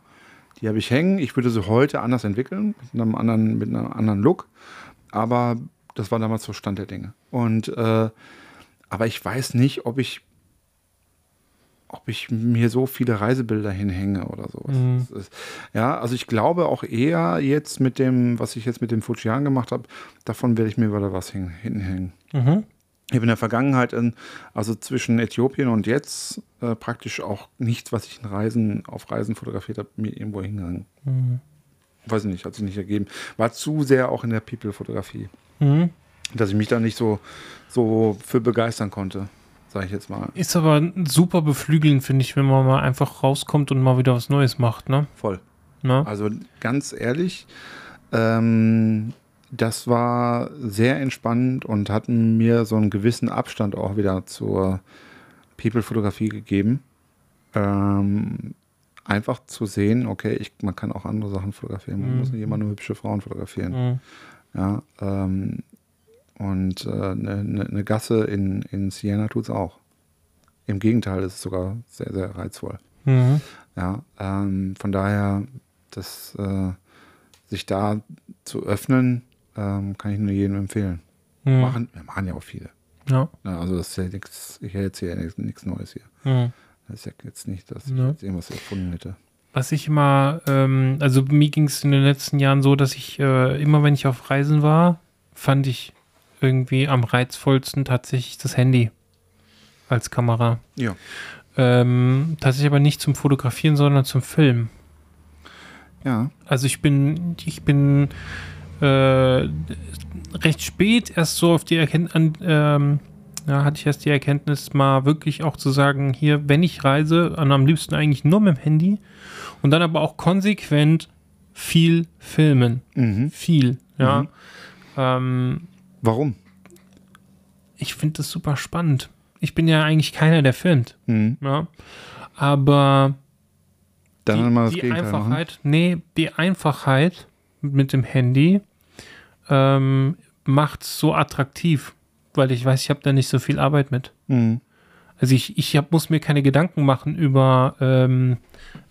Speaker 2: Die habe ich hängen. Ich würde sie heute anders entwickeln, mit einem anderen, mit einem anderen Look. Aber das war damals so Stand der Dinge. Und äh, aber ich weiß nicht, ob ich ob ich mir so viele Reisebilder hinhänge oder sowas.
Speaker 1: Mhm.
Speaker 2: Ja, also ich glaube auch eher jetzt mit dem, was ich jetzt mit dem Fujian gemacht habe, davon werde ich mir wieder was hin, hinhängen.
Speaker 1: Mhm.
Speaker 2: Ich habe in der Vergangenheit, in, also zwischen Äthiopien und jetzt, äh, praktisch auch nichts, was ich in Reisen, auf Reisen fotografiert habe, mir irgendwo hingehangen.
Speaker 1: Mhm.
Speaker 2: Weiß ich nicht, hat sich nicht ergeben. War zu sehr auch in der People-Fotografie,
Speaker 1: Mhm.
Speaker 2: dass ich mich da nicht so, so für begeistern konnte, sage ich jetzt mal.
Speaker 1: Ist aber super beflügelnd, finde ich, wenn man mal einfach rauskommt und mal wieder was Neues macht, ne?
Speaker 2: Voll.
Speaker 1: ne?
Speaker 2: Also ganz ehrlich, ähm, das war sehr entspannend und hat mir so einen gewissen Abstand auch wieder zur People-Fotografie gegeben. Ähm, einfach zu sehen, okay, ich, man kann auch andere Sachen fotografieren. Man
Speaker 1: Mhm.
Speaker 2: muss nicht immer nur hübsche Frauen fotografieren.
Speaker 1: Mhm.
Speaker 2: Ja, ähm, und eine äh, ne- ne Gasse in, in Siena tut es auch. Im Gegenteil, es ist sogar sehr, sehr reizvoll.
Speaker 1: Mhm.
Speaker 2: Ja, ähm, von daher, das, äh, sich da zu öffnen, ähm, kann ich nur jedem empfehlen.
Speaker 1: Mhm.
Speaker 2: Machen, wir machen ja auch viele.
Speaker 1: Ja.
Speaker 2: Ja, also das ist ja nichts, ich erzähle ja nichts Neues hier.
Speaker 1: Mhm.
Speaker 2: Das ist ja jetzt nicht, dass ich
Speaker 1: Ja.
Speaker 2: jetzt irgendwas erfunden hätte.
Speaker 1: Was ich immer, ähm, also mir ging es in den letzten Jahren so, dass ich äh, immer, wenn ich auf Reisen war, fand ich irgendwie am reizvollsten tatsächlich das Handy als Kamera.
Speaker 2: Ja.
Speaker 1: Ähm, tatsächlich aber nicht zum Fotografieren, sondern zum Filmen.
Speaker 2: Ja.
Speaker 1: Also ich bin, ich bin äh, recht spät erst so auf die Erkenntnis, ähm, ja, hatte ich erst die Erkenntnis, mal wirklich auch zu sagen, hier, wenn ich reise, am liebsten eigentlich nur mit dem Handy und dann aber auch konsequent viel filmen.
Speaker 2: Mhm.
Speaker 1: Viel, ja.
Speaker 2: Mhm.
Speaker 1: Ähm,
Speaker 2: Warum?
Speaker 1: ich finde das super spannend. Ich bin ja eigentlich keiner, der filmt,
Speaker 2: Mhm.
Speaker 1: ja. Aber
Speaker 2: Dann
Speaker 1: die, die
Speaker 2: Gegenteil machen.
Speaker 1: Einfachheit, nee, die Einfachheit mit dem Handy ähm, macht es so attraktiv, weil ich weiß, ich habe da nicht so viel Arbeit mit.
Speaker 2: Mhm.
Speaker 1: Also ich, ich hab, muss mir keine Gedanken machen über ähm,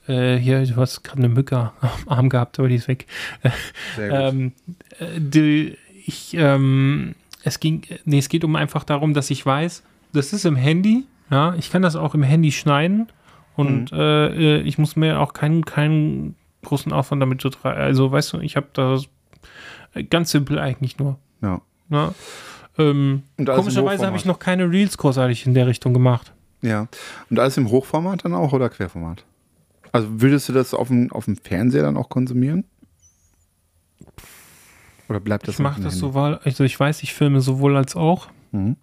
Speaker 1: äh, hier, du hast gerade eine Mücke am Arm gehabt, aber die ist weg. Ähm, äh, die, ich, ähm, es ging, nee, es geht um einfach darum, dass ich weiß, das ist im Handy, ja, ich kann das auch im Handy schneiden und äh, äh, ich muss mir auch keinen, keinen großen Aufwand damit zu treiben. Also, weißt du, ich habe das ganz simpel eigentlich nur.
Speaker 2: ja.
Speaker 1: Ne? Ähm, komischerweise habe ich noch keine Reels großartig in der Richtung gemacht.
Speaker 2: Ja. Und alles im Hochformat dann auch oder Querformat? Also würdest du das auf dem, auf dem Fernseher dann auch konsumieren? Oder bleibt das
Speaker 1: Ich mache das sowohl, also ich weiß, ich filme sowohl als auch.
Speaker 2: Mhm.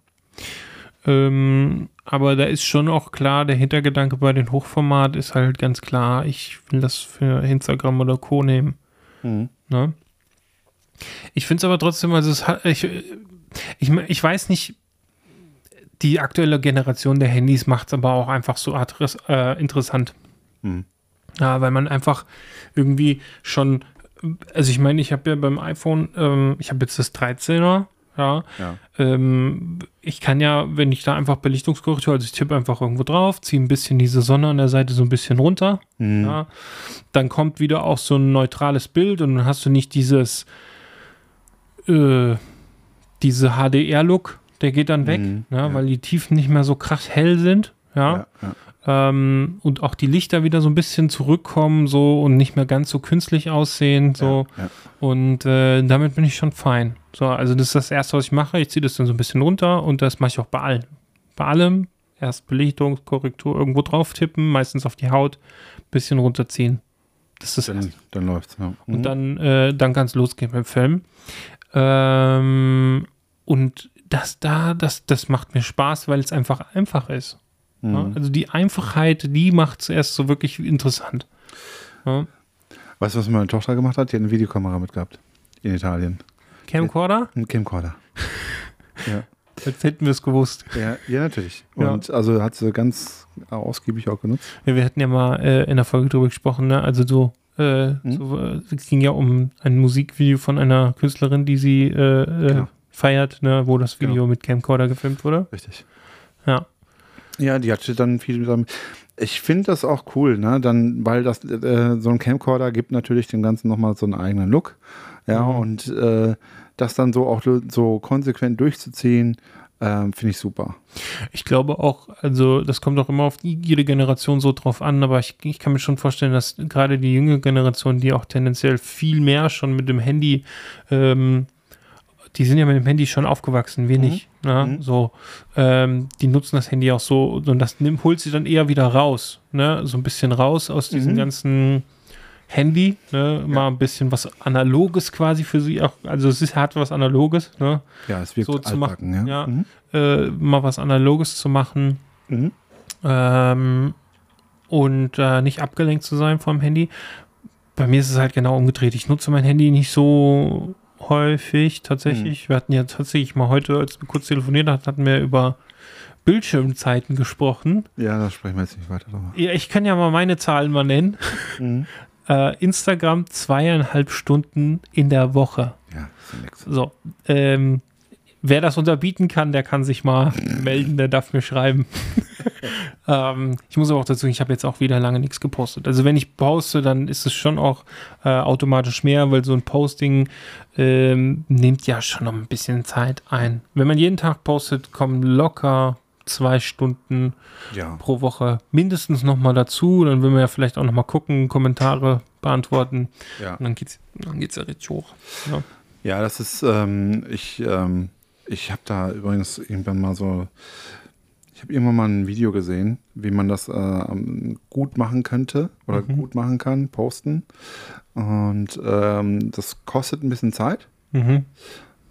Speaker 1: Ähm, aber da ist schon auch klar, der Hintergedanke bei den Hochformat ist halt ganz klar, ich will das für Instagram oder Co. nehmen.
Speaker 2: Mhm.
Speaker 1: Ne? Ich finde es aber trotzdem, also es hat, ich, ich, ich weiß nicht, die aktuelle Generation der Handys macht es aber auch einfach so adress, äh, interessant.
Speaker 2: Mhm.
Speaker 1: Ja, weil man einfach irgendwie schon, also ich meine, ich habe ja beim iPhone, ähm, ich habe jetzt das 13er, ja,
Speaker 2: Ja.
Speaker 1: ähm, ich kann ja, wenn ich da einfach Belichtungskorrektur, also ich tippe einfach irgendwo drauf, ziehe ein bisschen diese Sonne an der Seite so ein bisschen runter,
Speaker 2: Mhm.
Speaker 1: ja, dann kommt wieder auch so ein neutrales Bild und dann hast du nicht dieses, äh, diese HDR-Look, der geht dann weg,
Speaker 2: Mhm,
Speaker 1: ja,
Speaker 2: ja.
Speaker 1: weil die Tiefen nicht mehr so krass hell sind, ja.
Speaker 2: Ja.
Speaker 1: Ähm, und auch die Lichter wieder so ein bisschen zurückkommen so und nicht mehr ganz so künstlich aussehen so und äh, damit bin ich schon fein. So, also das ist das erste, was ich mache. Ich ziehe das dann so ein bisschen runter und das mache ich auch bei allen. Bei allem erst Belichtung, Korrektur irgendwo drauf tippen, meistens auf die Haut, bisschen runterziehen. Das ist das
Speaker 2: Dann, dann läuft's. Ja. Mhm.
Speaker 1: und dann, äh, dann kann es losgehen beim Film. Ähm, und das da, das, das macht mir Spaß, weil es einfach einfach ist. Ja?
Speaker 2: Mhm.
Speaker 1: Also die Einfachheit, die macht es erst so wirklich interessant. Ja?
Speaker 2: Weißt du, was meine Tochter gemacht hat? Die hat eine Videokamera mitgehabt. In Italien.
Speaker 1: Camcorder?
Speaker 2: Ein Camcorder. ja.
Speaker 1: Jetzt hätten wir es gewusst.
Speaker 2: Ja, ja, natürlich.
Speaker 1: Ja.
Speaker 2: Und also hat sie ganz ausgiebig auch genutzt.
Speaker 1: Ja, wir hatten ja mal äh, in der Folge drüber gesprochen, ne? Also so, äh,
Speaker 2: Mhm.
Speaker 1: so äh, es ging ja um ein Musikvideo von einer Künstlerin, die sie äh, äh,
Speaker 2: Genau.
Speaker 1: feiert, ne? wo das Video
Speaker 2: Genau.
Speaker 1: mit Camcorder gefilmt wurde.
Speaker 2: Richtig.
Speaker 1: Ja.
Speaker 2: Ja, die hatte dann viel damit. Ich finde das auch cool, ne? Dann, weil das äh, so ein Camcorder gibt natürlich dem Ganzen nochmal so einen eigenen Look. Ja,
Speaker 1: Mhm.
Speaker 2: und äh, das dann so auch so konsequent durchzuziehen, ähm, finde ich super.
Speaker 1: Ich glaube auch, also das kommt auch immer auf jede Generation so drauf an, aber ich, ich kann mir schon vorstellen, dass gerade die junge Generation, die auch tendenziell viel mehr schon mit dem Handy, ähm, die sind ja mit dem Handy schon aufgewachsen, wir
Speaker 2: Mhm.
Speaker 1: Ne?
Speaker 2: Mhm.
Speaker 1: So, ähm, die nutzen das Handy auch so und das nimmt, holt sie dann eher wieder raus, ne? so ein bisschen raus aus diesem
Speaker 2: Mhm.
Speaker 1: ganzen Handy, ne? mal ein bisschen was Analoges quasi für sie auch, also es ist, hat was Analoges, ne?
Speaker 2: Ja, es wirkt
Speaker 1: So zu machen,
Speaker 2: ja.
Speaker 1: ja.
Speaker 2: Mhm.
Speaker 1: äh, mal was Analoges zu machen
Speaker 2: Mhm.
Speaker 1: ähm, und äh, nicht abgelenkt zu sein vom Handy. Bei mir ist es halt genau umgedreht. Ich nutze mein Handy nicht so häufig tatsächlich. Wir hatten ja tatsächlich mal heute, als wir kurz telefoniert hatten, hatten wir über Bildschirmzeiten gesprochen.
Speaker 2: Ja, da sprechen wir jetzt nicht weiter drüber.
Speaker 1: Ja, ich kann ja mal meine Zahlen mal nennen.
Speaker 2: Mhm.
Speaker 1: Äh, Instagram zweieinhalb Stunden in der Woche.
Speaker 2: Ja.
Speaker 1: So, ähm, wer das unterbieten kann, der kann sich mal melden, der darf mir schreiben. ähm, ich muss aber auch dazu, ich habe jetzt auch wieder lange nichts gepostet. Also wenn ich poste, dann ist es schon auch äh, automatisch mehr, weil so ein Posting ähm, nimmt ja schon noch ein bisschen Zeit ein. Wenn man jeden Tag postet, kommen locker zwei Stunden
Speaker 2: Ja.
Speaker 1: pro Woche mindestens noch mal dazu. Dann will man ja vielleicht auch noch mal gucken, Kommentare beantworten.
Speaker 2: ja.
Speaker 1: Und dann geht's, dann geht's ja richtig hoch. Ja.
Speaker 2: Ja, das ist, ähm, ich, ähm, ich habe da übrigens irgendwann mal so, ich habe irgendwann mal ein Video gesehen, wie man das äh, gut machen könnte oder
Speaker 1: Mhm.
Speaker 2: gut machen kann, posten. Und ähm, das kostet ein bisschen Zeit,
Speaker 1: Mhm.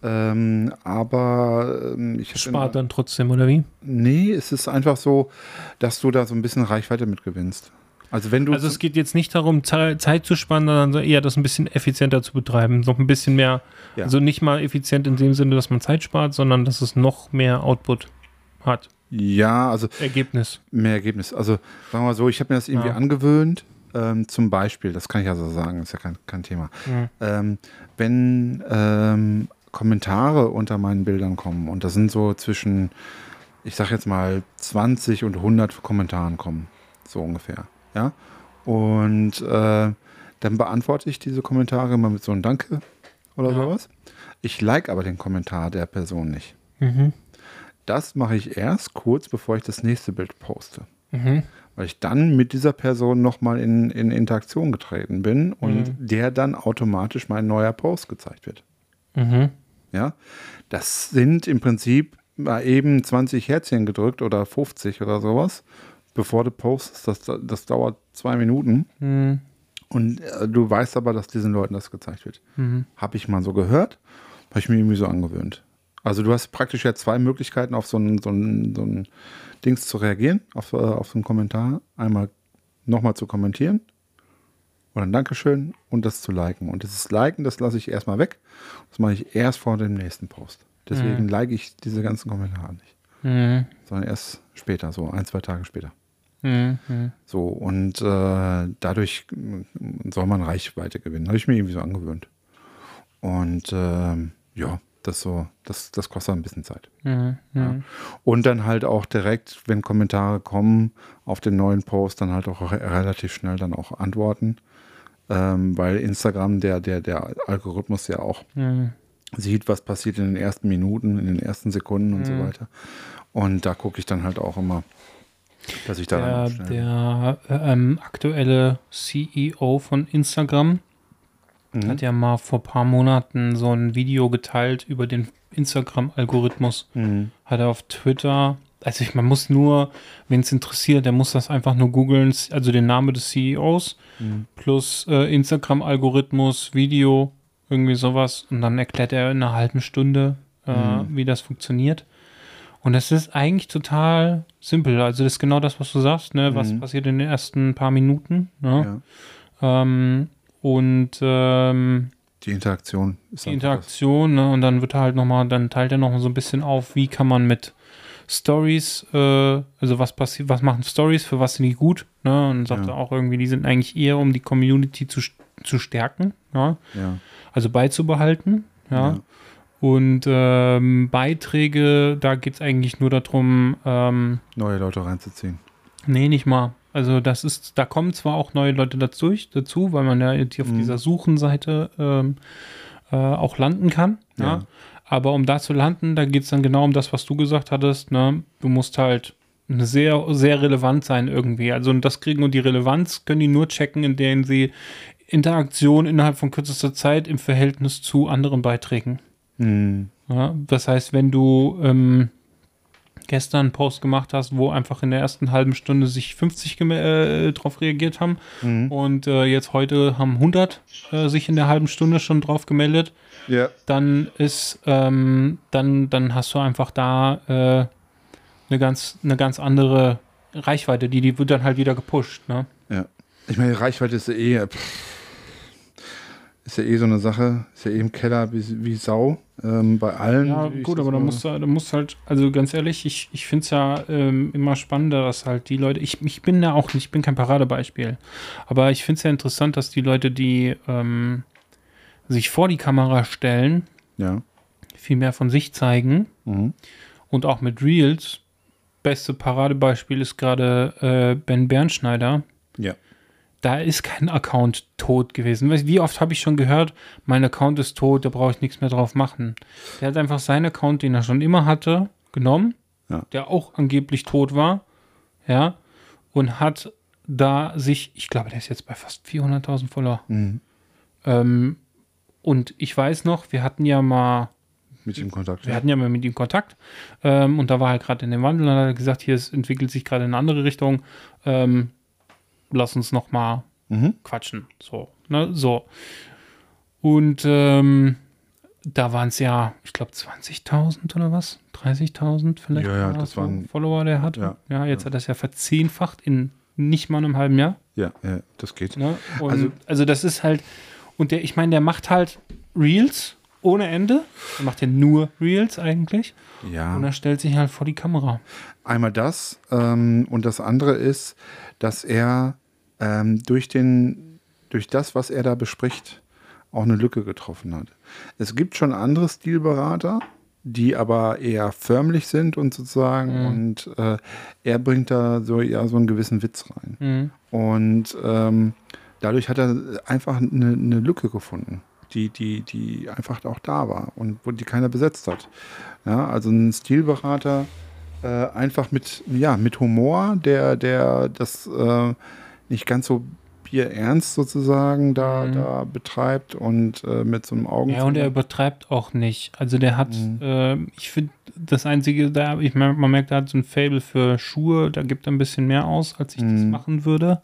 Speaker 2: Ähm, aber ähm, ich
Speaker 1: Spart dann trotzdem, oder wie?
Speaker 2: Nee, es ist einfach so, dass du da so ein bisschen Reichweite mit gewinnst. Also wenn du
Speaker 1: Also es geht jetzt nicht darum, Ze- Zeit zu sparen, sondern eher das ein bisschen effizienter zu betreiben. Noch ein bisschen mehr,
Speaker 2: Ja.
Speaker 1: also nicht mal effizient in dem Sinne, dass man Zeit spart, sondern dass es noch mehr Output hat.
Speaker 2: ja, also
Speaker 1: Ergebnis.
Speaker 2: Mehr Ergebnis. Also sagen wir mal so, ich habe mir das irgendwie
Speaker 1: Ja.
Speaker 2: angewöhnt. Ähm, zum Beispiel, das kann ich also sagen, ist ja kein, kein Thema.
Speaker 1: Mhm.
Speaker 2: Wenn ähm, Kommentare unter meinen Bildern kommen und das sind so zwischen, ich sag jetzt mal 20 und 100 Kommentaren kommen, so ungefähr, ja. Und äh, dann beantworte ich diese Kommentare immer mit so einem Danke oder
Speaker 1: Ja.
Speaker 2: sowas. Ich like aber den Kommentar der Person nicht.
Speaker 1: Mhm.
Speaker 2: Das mache ich erst kurz, bevor ich das nächste Bild poste
Speaker 1: Mhm.
Speaker 2: weil ich dann mit dieser Person nochmal in, in Interaktion getreten bin und
Speaker 1: Mhm.
Speaker 2: der dann automatisch mein neuer Post gezeigt wird.
Speaker 1: Mhm.
Speaker 2: Ja, das sind im Prinzip mal eben 20 Herzchen gedrückt oder 50 oder sowas, bevor du postest. Das, das dauert zwei Minuten
Speaker 1: Mhm.
Speaker 2: und äh, du weißt aber, dass diesen Leuten das gezeigt wird.
Speaker 1: Mhm.
Speaker 2: Habe ich mal so gehört, habe ich mir irgendwie so angewöhnt. Also du hast praktisch ja zwei Möglichkeiten, auf so ein, so ein, so ein Dings zu reagieren, auf, äh, auf so einen Kommentar. Einmal nochmal zu kommentieren oder ein Dankeschön und das zu liken. Und dieses Liken, das lasse ich erstmal weg. Das mache ich erst vor dem nächsten Post. Deswegen
Speaker 1: Mhm.
Speaker 2: like ich diese ganzen Kommentare nicht,
Speaker 1: Mhm.
Speaker 2: sondern erst später, so ein, zwei Tage später.
Speaker 1: Mhm. Mhm.
Speaker 2: So, und äh, dadurch soll man Reichweite gewinnen. Habe ich mir irgendwie so angewöhnt. Und ähm, ja, das so, das, das kostet ein bisschen Zeit.
Speaker 1: Mhm.
Speaker 2: Ja. Und dann halt auch direkt, wenn Kommentare kommen auf den neuen Post, dann halt auch re relativ schnell dann auch antworten. Ähm, weil Instagram, der, der, der Algorithmus ja auch
Speaker 1: Mhm.
Speaker 2: sieht, was passiert in den ersten Minuten, in den ersten Sekunden und so
Speaker 1: Mhm.
Speaker 2: weiter. Und da gucke ich dann halt auch immer, dass ich da
Speaker 1: Der, der äh, ähm, aktuelle CEO von Instagram
Speaker 2: Mhm.
Speaker 1: hat ja mal vor ein paar Monaten so ein Video geteilt über den Instagram-Algorithmus.
Speaker 2: Mhm.
Speaker 1: Hat er auf Twitter, also ich, man muss nur, wenn es interessiert, der muss das einfach nur googeln, also den Namen des CEOs
Speaker 2: Mhm.
Speaker 1: plus äh, Instagram-Algorithmus, Video, irgendwie sowas. Und dann erklärt er in einer halben Stunde, äh,
Speaker 2: Mhm.
Speaker 1: wie das funktioniert. Und das ist eigentlich total simpel. Also das ist genau das, was du sagst, ne? Was
Speaker 2: Mhm.
Speaker 1: passiert in den ersten paar Minuten. Ne?
Speaker 2: Ja.
Speaker 1: Ähm, und ähm,
Speaker 2: Die Interaktion ist
Speaker 1: die Interaktion, ne? Und dann wird er halt nochmal, dann teilt er noch so ein bisschen auf, wie kann man mit Stories, äh, also was passiert, was machen Stories, für was sind die gut, ne? Und sagt
Speaker 2: Ja.
Speaker 1: er auch irgendwie, die sind eigentlich eher, um die Community zu, zu stärken, ja?
Speaker 2: Ja.
Speaker 1: also beizubehalten, ja.
Speaker 2: Ja.
Speaker 1: Und ähm, Beiträge, da geht es eigentlich nur darum, ähm,
Speaker 2: Neue Leute reinzuziehen.
Speaker 1: nee, nicht mal. Also das ist, da kommen zwar auch neue Leute dazu, dazu weil man ja jetzt auf
Speaker 2: Mhm.
Speaker 1: dieser Suchenseite ähm, äh, auch landen kann. Ja.
Speaker 2: Ja.
Speaker 1: Aber um da zu landen, da geht es dann genau um das, was du gesagt hattest. Ne? Du musst halt sehr, sehr relevant sein irgendwie. Also das kriegen und die Relevanz können die nur checken, indem sie Interaktion innerhalb von kürzester Zeit im Verhältnis zu anderen Beiträgen.
Speaker 2: Hm.
Speaker 1: Ja, das heißt, wenn du ähm, gestern einen Post gemacht hast, wo einfach in der ersten halben Stunde sich 50 gem- äh, drauf reagiert haben
Speaker 2: Mhm.
Speaker 1: und äh, jetzt heute haben 100 äh, sich in der halben Stunde schon drauf gemeldet,
Speaker 2: Ja.
Speaker 1: dann ist, ähm, dann, dann hast du einfach da äh, eine ganz, eine ganz andere Reichweite, die, die wird dann halt wieder gepusht, ne?
Speaker 2: Ja. Ich meine, Reichweite ist eh, pff, ist ja eh so eine Sache, ist ja eh im Keller wie, wie Sau, ähm, bei allen.
Speaker 1: Ja, gut, aber da musst du, da musst du halt, also ganz ehrlich, ich, ich finde es ja ähm, immer spannender, dass halt die Leute, ich, ich bin da auch nicht, ich bin kein Paradebeispiel, aber ich finde es ja interessant, dass die Leute, die ähm, sich vor die Kamera stellen,
Speaker 2: Ja.
Speaker 1: viel mehr von sich zeigen
Speaker 2: Mhm.
Speaker 1: und auch mit Reels. Beste Paradebeispiel ist gerade äh, Ben Bernschneider.
Speaker 2: Ja.
Speaker 1: Da ist kein Account tot gewesen. Wie oft habe ich schon gehört, mein Account ist tot, da brauche ich nichts mehr drauf machen. Der hat einfach seinen Account, den er schon immer hatte, genommen,
Speaker 2: Ja.
Speaker 1: der auch angeblich tot war, ja, und hat da sich, ich glaube, der ist jetzt bei fast 400.000 Follower.
Speaker 2: Mhm.
Speaker 1: Ähm, und ich weiß noch, wir hatten ja mal
Speaker 2: Mit ihm Kontakt.
Speaker 1: wir hatten ja mal mit ihm Kontakt ähm, und da war er gerade in dem Wandel und hat er gesagt, hier es entwickelt sich gerade in eine andere Richtung. Ähm, lass uns noch mal
Speaker 2: Mhm.
Speaker 1: quatschen. So, ne, so. Und ähm, da waren es ja, ich glaube, 20.000 oder was? 30.000 vielleicht?
Speaker 2: Ja, ja, das
Speaker 1: so
Speaker 2: waren-
Speaker 1: Follower, der hat.
Speaker 2: Ja,
Speaker 1: Ja, jetzt
Speaker 2: ja.
Speaker 1: hat er es ja verzehnfacht in nicht mal einem halben Jahr.
Speaker 2: Ja, ja, das geht.
Speaker 1: Ne?
Speaker 2: Also-
Speaker 1: also, das ist halt, und der, ich meine, der macht halt Reels ohne Ende. Er macht ja nur Reels eigentlich.
Speaker 2: Ja.
Speaker 1: Und er stellt sich halt vor die Kamera.
Speaker 2: Einmal das ähm, und das andere ist, dass er ähm, durch, den, durch das, was er da bespricht, auch eine Lücke getroffen hat. Es gibt schon andere Stilberater, die aber eher förmlich sind und sozusagen und äh, er bringt da so ja so einen gewissen Witz rein.
Speaker 1: Mhm.
Speaker 2: Und ähm, dadurch hat er einfach eine, eine Lücke gefunden, die, die, die einfach auch da war und wo die keiner besetzt hat. Ja, also ein Stilberater äh, einfach mit, ja, mit Humor, der, der das äh, nicht ganz so bierernst sozusagen da,
Speaker 1: Mhm.
Speaker 2: da betreibt und äh, mit so einem Augen.
Speaker 1: Ja, und er übertreibt auch nicht. Also der hat,
Speaker 2: Mhm.
Speaker 1: ähm, ich finde, das Einzige, da, ich mer- man merkt, er hat so ein Fable für Schuhe, da gibt er ein bisschen mehr aus, als ich das
Speaker 2: Mhm.
Speaker 1: machen würde.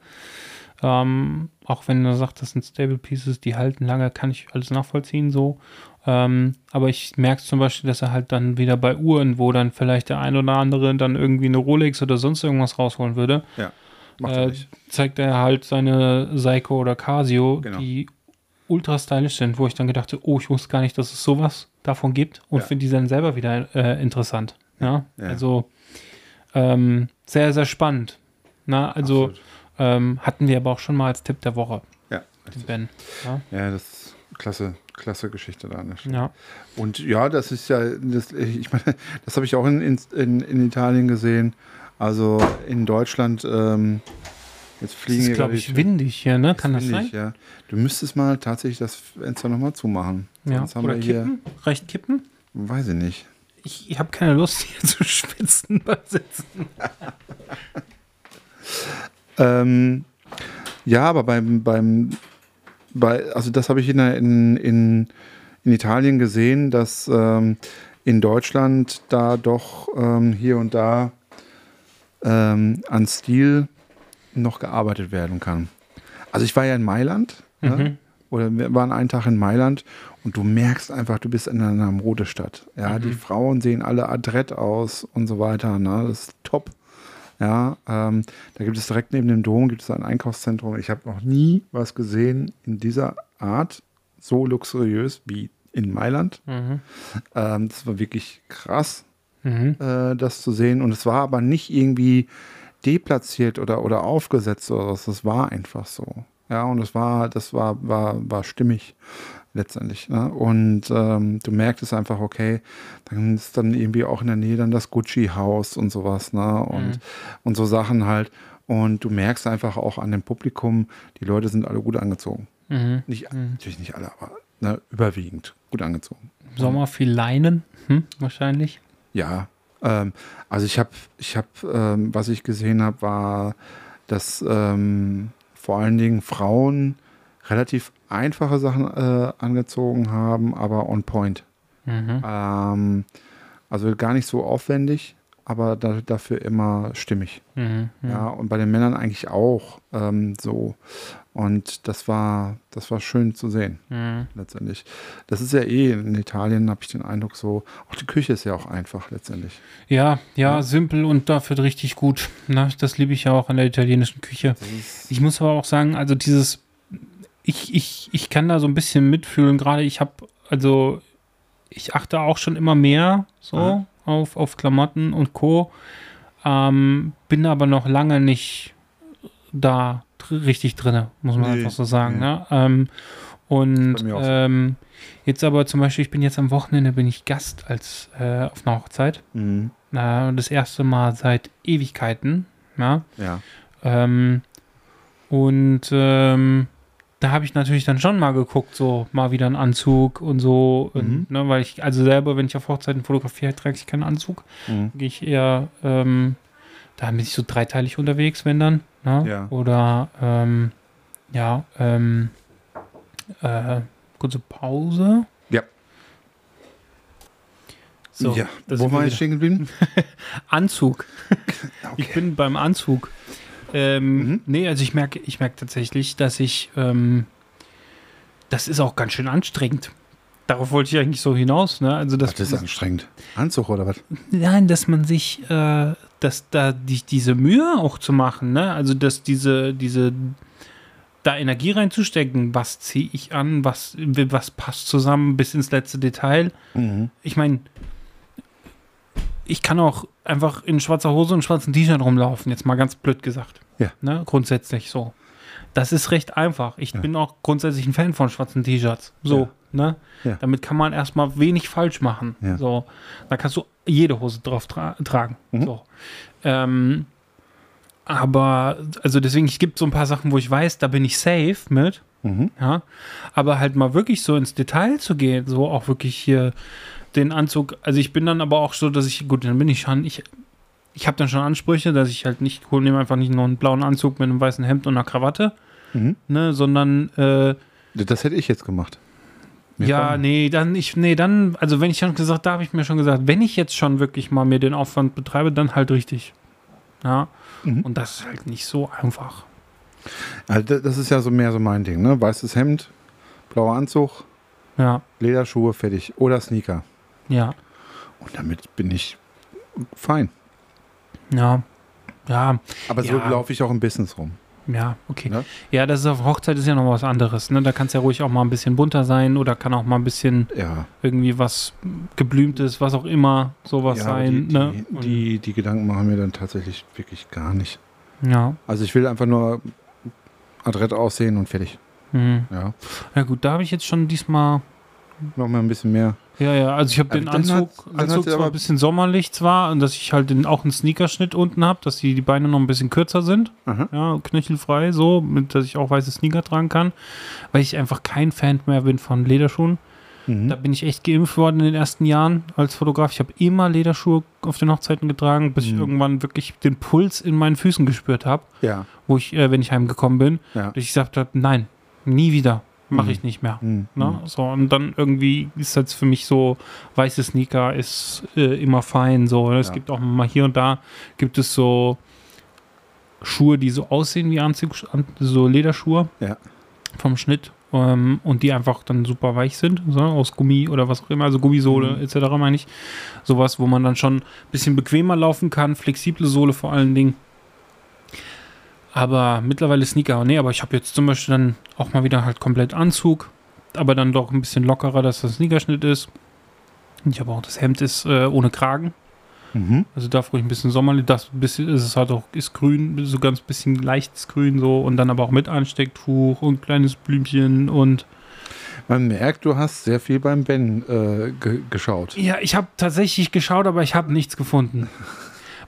Speaker 1: Ähm, auch wenn er sagt, das sind Stable Pieces, die halten lange, kann ich alles nachvollziehen so. Ähm, aber ich merke zum Beispiel, dass er halt dann wieder bei Uhren, wo dann vielleicht der ein oder andere dann irgendwie eine Rolex oder sonst irgendwas rausholen würde,
Speaker 2: ja, er
Speaker 1: äh, zeigt er halt seine Seiko oder Casio,
Speaker 2: Genau.
Speaker 1: die ultra stylisch sind, wo ich dann gedachte, oh, ich wusste gar nicht, dass es sowas davon gibt und
Speaker 2: Ja.
Speaker 1: finde die dann selber wieder äh, interessant. Ja,
Speaker 2: Ja.
Speaker 1: also ähm, sehr, sehr spannend. Na, also
Speaker 2: Absolut.
Speaker 1: ähm, hatten wir aber auch schon mal als Tipp der Woche,
Speaker 2: Ja,
Speaker 1: den Ben. Ja,
Speaker 2: ja, das ist klasse, klasse Geschichte da Stelle.
Speaker 1: ja.
Speaker 2: Und ja, das ist ja, das, ich meine, das habe ich auch in, in, in Italien gesehen. Also in Deutschland, ähm, jetzt
Speaker 1: Das
Speaker 2: fliegen
Speaker 1: ist,
Speaker 2: hier
Speaker 1: glaube ich, windig hier, ne? Kann das
Speaker 2: windig,
Speaker 1: sein?
Speaker 2: Ja. Du müsstest mal tatsächlich das Fenster nochmal zumachen.
Speaker 1: Ja. Oder kippen? Reicht kippen?
Speaker 2: weiß ich nicht.
Speaker 1: Ich, ich habe keine Lust, hier zu schwitzen beim Sitzen.
Speaker 2: Ähm, ja, aber beim, beim, bei, also das habe ich in, in, in, in Italien gesehen, dass ähm, in Deutschland da doch ähm, hier und da ähm, an Stil noch gearbeitet werden kann. Also ich war ja in Mailand, ne?
Speaker 1: Mhm.
Speaker 2: oder wir waren einen Tag in Mailand und du merkst einfach, du bist in einer Modestadt. Ja, die Frauen sehen alle adrett aus und so weiter. Ne? Das ist top. Ja, ähm, da gibt es direkt neben dem Dom gibt es ein Einkaufszentrum. Ich habe noch nie was gesehen in dieser Art so luxuriös wie in Mailand.
Speaker 1: Mhm.
Speaker 2: Ähm, das war wirklich krass,
Speaker 1: Mhm.
Speaker 2: äh, das zu sehen. Und es war aber nicht irgendwie deplatziert oder, oder aufgesetzt oder was. Das war einfach so. Ja, und es war, das war, war, war stimmig letztendlich. Ne? Und ähm, du merktest einfach, okay, dann ist dann irgendwie auch in der Nähe dann das Gucci-Haus und sowas, ne? Und,
Speaker 1: Mhm.
Speaker 2: und so Sachen halt. Und du merkst einfach auch an dem Publikum, die Leute sind alle gut angezogen.
Speaker 1: Mhm.
Speaker 2: Nicht, Natürlich nicht alle, aber ne, überwiegend gut angezogen.
Speaker 1: Sommer viel Leinen, hm, wahrscheinlich.
Speaker 2: Ja, ähm, also ich habe, ich habe, ähm, was ich gesehen habe, war, dass ähm, vor allen Dingen Frauen relativ einfache Sachen äh, angezogen haben, aber on point.
Speaker 1: Mhm.
Speaker 2: Ähm, also gar nicht so aufwendig, aber da, dafür immer stimmig.
Speaker 1: Mhm.
Speaker 2: Ja, und bei den Männern eigentlich auch ähm, so. Und das war, das war schön zu sehen,
Speaker 1: Mhm.
Speaker 2: letztendlich. Das ist ja eh in Italien, habe ich den Eindruck, so, auch die Küche ist ja auch einfach letztendlich.
Speaker 1: Ja, ja, simpel und dafür richtig gut. Na, das liebe ich ja auch an der italienischen Küche. Ich muss aber auch sagen, also dieses, ich, ich, ich kann da so ein bisschen mitfühlen. Gerade ich habe, also ich achte auch schon immer mehr so
Speaker 2: Aha.
Speaker 1: Auf, auf Klamotten und Co. Ähm, bin aber noch lange nicht da dr richtig drinne, muss man
Speaker 2: Nee,
Speaker 1: einfach so sagen.
Speaker 2: nee.
Speaker 1: Ne? Ähm, und ähm, jetzt aber zum Beispiel, ich bin jetzt am Wochenende, bin ich Gast als äh, auf einer Hochzeit.
Speaker 2: Mhm.
Speaker 1: Äh, das erste Mal seit Ewigkeiten. Ja.
Speaker 2: Ja.
Speaker 1: Ähm, und ähm, da habe ich natürlich dann schon mal geguckt, so mal wieder einen Anzug und so.
Speaker 2: Mhm.
Speaker 1: Und, ne, weil ich, also selber, wenn ich auf Hochzeiten fotografiere, trage ich keinen Anzug.
Speaker 2: Mhm.
Speaker 1: Gehe ich eher, ähm, da bin ich so dreiteilig unterwegs, wenn dann. Ne?
Speaker 2: Ja.
Speaker 1: Oder, ähm, ja, ähm, äh, kurze Pause.
Speaker 2: Ja.
Speaker 1: So,
Speaker 2: ja.
Speaker 1: das
Speaker 2: Wo war ich stehen geblieben?
Speaker 1: Anzug. Ich
Speaker 2: Okay.
Speaker 1: bin beim Anzug. Ähm,
Speaker 2: Mhm.
Speaker 1: Nee, also ich merke, ich merke tatsächlich, dass ich, ähm, das ist auch ganz schön anstrengend. Darauf wollte ich eigentlich so hinaus, ne? Also dass
Speaker 2: Das ist anstrengend. Anzug oder was?
Speaker 1: nein, dass man sich, äh, dass da die, diese Mühe auch zu machen, ne? Also dass diese, diese, da Energie reinzustecken, was ziehe ich an, was, was passt zusammen bis ins letzte Detail
Speaker 2: Mhm.
Speaker 1: ich meine, ich kann auch einfach in schwarzer Hose und schwarzen T-Shirt rumlaufen, jetzt mal ganz blöd gesagt.
Speaker 2: Ja.
Speaker 1: Ne? Grundsätzlich so. Das ist recht einfach. Ich
Speaker 2: Ja.
Speaker 1: bin auch grundsätzlich ein Fan von schwarzen T-Shirts. So, ne?
Speaker 2: Ja.
Speaker 1: Damit kann man erstmal wenig falsch machen.
Speaker 2: Ja.
Speaker 1: So. Da kannst du jede Hose drauf tra tragen.
Speaker 2: Mhm.
Speaker 1: So. Ähm, aber, also deswegen, es gibt so ein paar Sachen, wo ich weiß, da bin ich safe mit.
Speaker 2: Mhm.
Speaker 1: Ja, aber halt mal wirklich so ins Detail zu gehen, so auch wirklich hier den Anzug. Also ich bin dann aber auch so, dass ich, gut, dann bin ich schon, ich, ich habe dann schon Ansprüche, dass ich halt nicht, hole nehme einfach nicht nur einen blauen Anzug mit einem weißen Hemd und einer Krawatte,
Speaker 2: Mhm.
Speaker 1: ne, sondern, äh,
Speaker 2: Das hätte ich jetzt gemacht. Mir
Speaker 1: ja,
Speaker 2: kommen-
Speaker 1: nee, dann, ich, nee, dann, also wenn ich schon gesagt, da habe ich mir schon gesagt, wenn ich jetzt schon wirklich mal mir den Aufwand betreibe, dann halt richtig. Ja,
Speaker 2: Mhm.
Speaker 1: und das ist halt nicht so einfach.
Speaker 2: Also das- das ist ja so mehr so mein Ding, ne? Weißes Hemd, blauer Anzug,
Speaker 1: Ja,
Speaker 2: Lederschuhe, fertig. Oder Sneaker.
Speaker 1: Ja,
Speaker 2: Und damit bin ich fein.
Speaker 1: ja, ja.
Speaker 2: Aber so
Speaker 1: Ja.
Speaker 2: laufe ich auch im Business rum.
Speaker 1: Ja, okay.
Speaker 2: Ne?
Speaker 1: Ja, das ist auf Hochzeit ist ja noch was anderes. Ne? Da kann es ja ruhig auch mal ein bisschen bunter sein oder kann auch mal ein bisschen
Speaker 2: Ja.
Speaker 1: irgendwie was geblümtes, was auch immer, sowas
Speaker 2: ja
Speaker 1: sein.
Speaker 2: die,
Speaker 1: ne?
Speaker 2: die, die, die Gedanken machen mir dann tatsächlich wirklich gar nicht.
Speaker 1: Ja.
Speaker 2: Also ich will einfach nur adrett aussehen und fertig.
Speaker 1: Mhm.
Speaker 2: Ja.
Speaker 1: ja, gut, da habe ich jetzt schon diesmal.
Speaker 2: Noch mal ein bisschen mehr.
Speaker 1: Ja, ja, also ich habe den Anzug,
Speaker 2: hat-
Speaker 1: Anzug zwar ein bisschen sommerlich zwar und dass ich halt den, auch einen Sneakerschnitt unten habe, dass die, die Beine noch ein bisschen kürzer sind.
Speaker 2: Aha.
Speaker 1: Ja, knöchelfrei, so, mit, dass ich auch weiße Sneaker tragen kann, weil ich einfach kein Fan mehr bin von Lederschuhen.
Speaker 2: Mhm.
Speaker 1: Da bin ich echt geimpft worden in den ersten Jahren als Fotograf. Ich habe immer Lederschuhe auf den Hochzeiten getragen, bis ich
Speaker 2: Mhm.
Speaker 1: irgendwann wirklich den Puls in meinen Füßen gespürt habe,
Speaker 2: Ja.
Speaker 1: wo ich, äh, wenn ich heimgekommen bin,
Speaker 2: Ja.
Speaker 1: dass ich gesagt habe, nein, nie wieder, mache
Speaker 2: Mhm.
Speaker 1: ich nicht mehr.
Speaker 2: Mhm.
Speaker 1: Ne? So, und dann irgendwie ist jetzt für mich so, weiße Sneaker ist äh, immer fein. So. Es
Speaker 2: Ja.
Speaker 1: gibt auch mal hier und da gibt es so Schuhe, die so aussehen wie Anzug, an- so Lederschuhe
Speaker 2: Ja.
Speaker 1: vom Schnitt ähm, und die einfach dann super weich sind, so, aus Gummi oder was auch immer, also Gummisohle
Speaker 2: Mhm.
Speaker 1: etc. meine ich. Sowas, wo man dann schon ein bisschen bequemer laufen kann, flexible Sohle vor allen Dingen. Aber mittlerweile Sneaker, nee, aber ich habe jetzt zum Beispiel dann auch mal wieder halt komplett Anzug, aber dann doch ein bisschen lockerer, dass das Sneakerschnitt ist. Ich habe auch das Hemd ist äh, ohne Kragen.
Speaker 2: Mhm.
Speaker 1: Also darf ruhig ein bisschen sommerlich, das bisschen ist es halt auch, ist grün, so ganz bisschen leichtes Grün so und dann aber auch mit Anstecktuch und kleines Blümchen und
Speaker 2: Man merkt, du hast sehr viel beim Ben äh, ge geschaut.
Speaker 1: ja, ich habe tatsächlich geschaut, aber ich habe nichts gefunden.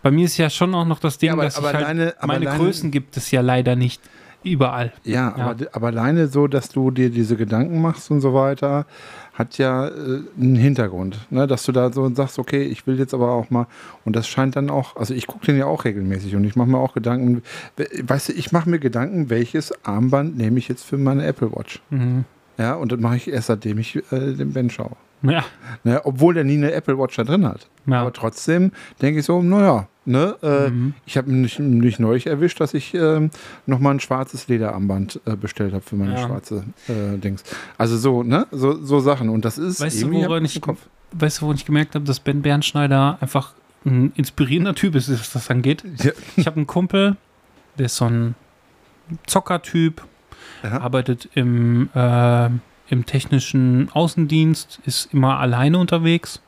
Speaker 1: Bei mir ist ja schon auch noch das Ding,
Speaker 2: Ja, aber-
Speaker 1: dass
Speaker 2: aber
Speaker 1: halt,
Speaker 2: aber
Speaker 1: meine
Speaker 2: alleine-
Speaker 1: Größen gibt es ja leider nicht überall.
Speaker 2: Ja,
Speaker 1: Ja.
Speaker 2: Aber, aber alleine so, dass du dir diese Gedanken machst und so weiter, hat ja äh, einen Hintergrund. Ne? Dass du da so sagst, okay, ich will jetzt aber auch mal, und das scheint dann auch, also ich gucke den ja auch regelmäßig und ich mache mir auch Gedanken, we- weißt du, ich mache mir Gedanken, welches Armband nehme ich jetzt für meine Apple Watch.
Speaker 1: Mhm.
Speaker 2: Ja, und das mache ich erst, seitdem ich äh, den Ben schaue.
Speaker 1: Ja,
Speaker 2: Ne? Obwohl der nie eine Apple Watch da drin hat.
Speaker 1: ja.
Speaker 2: Aber trotzdem denke ich so, naja, ne, äh,
Speaker 1: Mhm.
Speaker 2: ich habe mich nicht neulich erwischt, dass ich ähm, nochmal ein schwarzes Lederarmband äh, bestellt habe für meine
Speaker 1: Ja.
Speaker 2: schwarze äh, Dings. Also so, ne, so, so Sachen. Und das ist
Speaker 1: Weißt du,
Speaker 2: irgendwie
Speaker 1: woran ich-
Speaker 2: Kopf.
Speaker 1: weißt du, wo ich gemerkt habe, dass Ben Bernschneider einfach ein inspirierender Typ ist, was das angeht?
Speaker 2: Ja.
Speaker 1: Ich habe einen Kumpel, der ist so ein Zockertyp,
Speaker 2: Ja.
Speaker 1: arbeitet im, äh, im technischen Außendienst, ist immer alleine unterwegs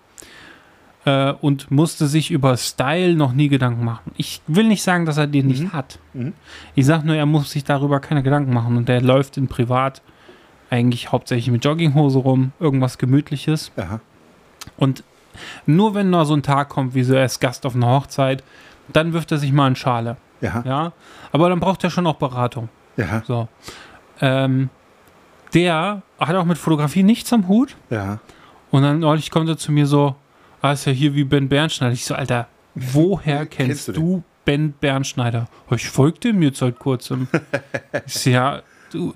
Speaker 1: äh, und musste sich über Style noch nie Gedanken machen. Ich will nicht sagen, dass er den nicht
Speaker 2: Mhm.
Speaker 1: hat.
Speaker 2: Mhm.
Speaker 1: Ich sage nur, er muss sich darüber keine Gedanken machen und der läuft in Privat eigentlich hauptsächlich mit Jogginghose rum, irgendwas Gemütliches.
Speaker 2: Ja.
Speaker 1: Und nur wenn noch so ein Tag kommt, wie so er ist Gast auf einer Hochzeit, dann wirft er sich mal in Schale.
Speaker 2: Ja.
Speaker 1: Ja, aber dann braucht er schon auch Beratung.
Speaker 2: Ja.
Speaker 1: So. Ähm, der hat auch mit Fotografie nichts am Hut.
Speaker 2: Ja.
Speaker 1: Und dann neulich kommt er zu mir so, ah, ist ja hier wie Ben Bernschneider. Ich so, Alter, woher kennst
Speaker 2: Kennst du
Speaker 1: du, Ben Bernschneider? Oh, Ich folgte ihm jetzt seit kurzem. ich so, ja, du,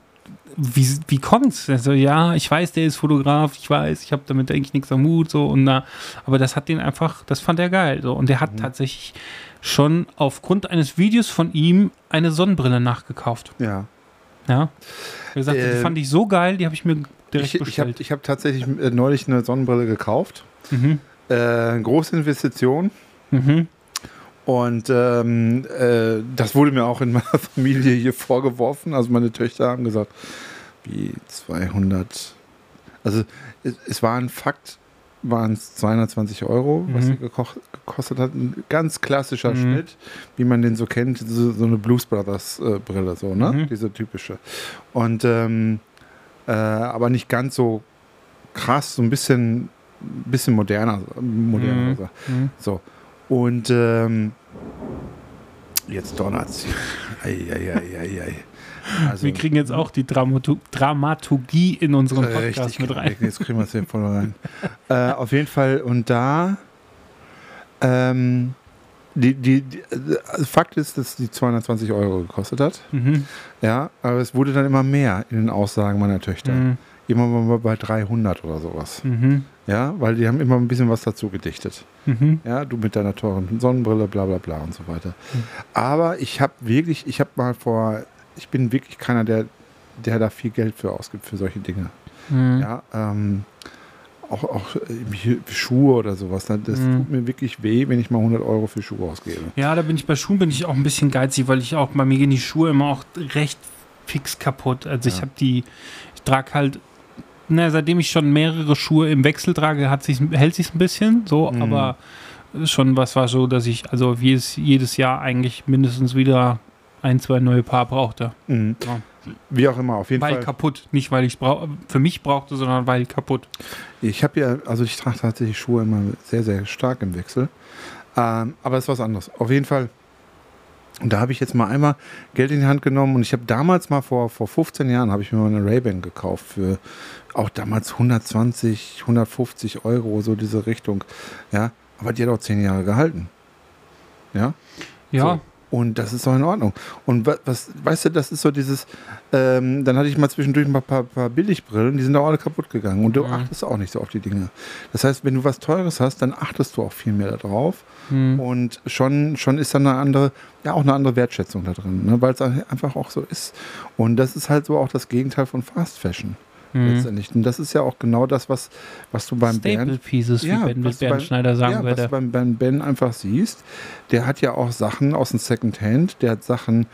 Speaker 1: wie, wie kommt's? Er so, ja, ich weiß, der ist Fotograf, ich weiß, ich habe damit eigentlich nichts am Hut, so und na, aber das hat den einfach, das fand er geil, so und der
Speaker 2: Mhm.
Speaker 1: hat tatsächlich schon aufgrund eines Videos von ihm eine Sonnenbrille nachgekauft.
Speaker 2: Ja.
Speaker 1: Ja. Wie gesagt, die
Speaker 2: Äh,
Speaker 1: fand ich so geil, die habe ich mir direkt
Speaker 2: Ich, ich habe
Speaker 1: bestellt.
Speaker 2: ich hab tatsächlich äh, neulich eine Sonnenbrille gekauft.
Speaker 1: mhm.
Speaker 2: Äh, große Investition.
Speaker 1: Mhm.
Speaker 2: Und ähm, äh, das wurde mir auch in meiner Familie hier vorgeworfen. Also meine Töchter haben gesagt, wie 200. Also es, es war ein Fakt, waren es 220 Euro, was
Speaker 1: Mhm.
Speaker 2: sie gekocht, gekostet hat. Ein ganz klassischer
Speaker 1: Mhm.
Speaker 2: Schnitt, wie man den so kennt, so, so eine Blues Brothers äh, Brille, so, ne?
Speaker 1: Mhm.
Speaker 2: Diese typische. Und ähm, äh, aber nicht ganz so krass, so ein bisschen, bisschen moderner, moderner.
Speaker 1: Mhm.
Speaker 2: so.
Speaker 1: Mhm.
Speaker 2: So. Und ähm, jetzt donnert's. Eieieiei. Also,
Speaker 1: Wir kriegen jetzt auch die Dramatu Dramaturgie in unseren Podcast
Speaker 2: richtig,
Speaker 1: mit rein.
Speaker 2: Jetzt kriegen wir es hier voll rein. äh, auf jeden Fall, und da ähm, die, die, die, also Fakt ist, dass die 220 Euro gekostet hat.
Speaker 1: Mhm.
Speaker 2: Ja, aber es wurde dann immer mehr in den Aussagen meiner Töchter.
Speaker 1: Mhm.
Speaker 2: Immer mal bei 300 oder sowas.
Speaker 1: Mhm.
Speaker 2: Ja, weil die haben immer ein bisschen was dazu gedichtet.
Speaker 1: Mhm.
Speaker 2: Ja, du mit deiner teuren Sonnenbrille, bla bla bla und so weiter.
Speaker 1: Mhm.
Speaker 2: Aber ich habe wirklich, ich habe mal vor, ich bin wirklich keiner, der, der da viel Geld für ausgibt für solche Dinge.
Speaker 1: Mhm.
Speaker 2: Ja, ähm, auch, auch äh, Schuhe oder sowas. ne, Das
Speaker 1: Mhm.
Speaker 2: tut mir wirklich weh, wenn ich mal 100 Euro für Schuhe ausgebe.
Speaker 1: Ja, da bin ich bei Schuhen bin ich auch ein bisschen geizig, weil ich auch bei mir gehen die Schuhe immer auch recht fix kaputt. Also ich
Speaker 2: Ja.
Speaker 1: habe die, ich trage halt, na, seitdem ich schon mehrere Schuhe im Wechsel trage, hat sich, hält sich ein bisschen so,
Speaker 2: Mhm.
Speaker 1: aber schon was war so, dass ich also jedes, jedes Jahr eigentlich mindestens wieder ein, zwei neue Paar brauchte.
Speaker 2: Mhm.
Speaker 1: Ja.
Speaker 2: Wie auch immer, auf jeden
Speaker 1: Weil
Speaker 2: Fall.
Speaker 1: kaputt, nicht weil ich für mich brauchte, sondern weil kaputt.
Speaker 2: Ich habe ja, also ich trage tatsächlich Schuhe immer sehr, sehr stark im Wechsel. Ähm, aber es ist was anderes. Auf jeden Fall. Und da habe ich jetzt mal einmal Geld in die Hand genommen und ich habe damals mal vor, vor 15 Jahren habe ich mir mal eine Ray-Ban gekauft für auch damals 120, 150 Euro, so diese Richtung. Ja, aber die hat auch 10 Jahre gehalten. Ja,
Speaker 1: Ja,
Speaker 2: So. Und das ist doch in Ordnung. Und wa- was, weißt du, das ist so dieses, ähm, dann hatte ich mal zwischendurch ein paar, paar, paar Billigbrillen, die sind auch alle kaputt gegangen. Und du
Speaker 1: Mhm.
Speaker 2: achtest auch nicht so auf die Dinge. Das heißt, wenn du was Teures hast, dann achtest du auch viel mehr darauf.
Speaker 1: hm.
Speaker 2: Und schon, schon ist dann eine andere, ja auch eine andere Wertschätzung da drin, ne? weil es einfach auch so ist. Und das ist halt so auch das Gegenteil von Fast Fashion
Speaker 1: Hm.
Speaker 2: letztendlich. Und das ist ja auch genau das, was, was du beim
Speaker 1: Staple
Speaker 2: Bernd
Speaker 1: Pieces, wie
Speaker 2: Ja,
Speaker 1: Ben,
Speaker 2: was du
Speaker 1: Bernd
Speaker 2: beim-
Speaker 1: Schneider sagen
Speaker 2: ja, was
Speaker 1: würde.
Speaker 2: du beim, Ben einfach siehst, der hat ja auch Sachen aus dem Secondhand, der hat Sachen,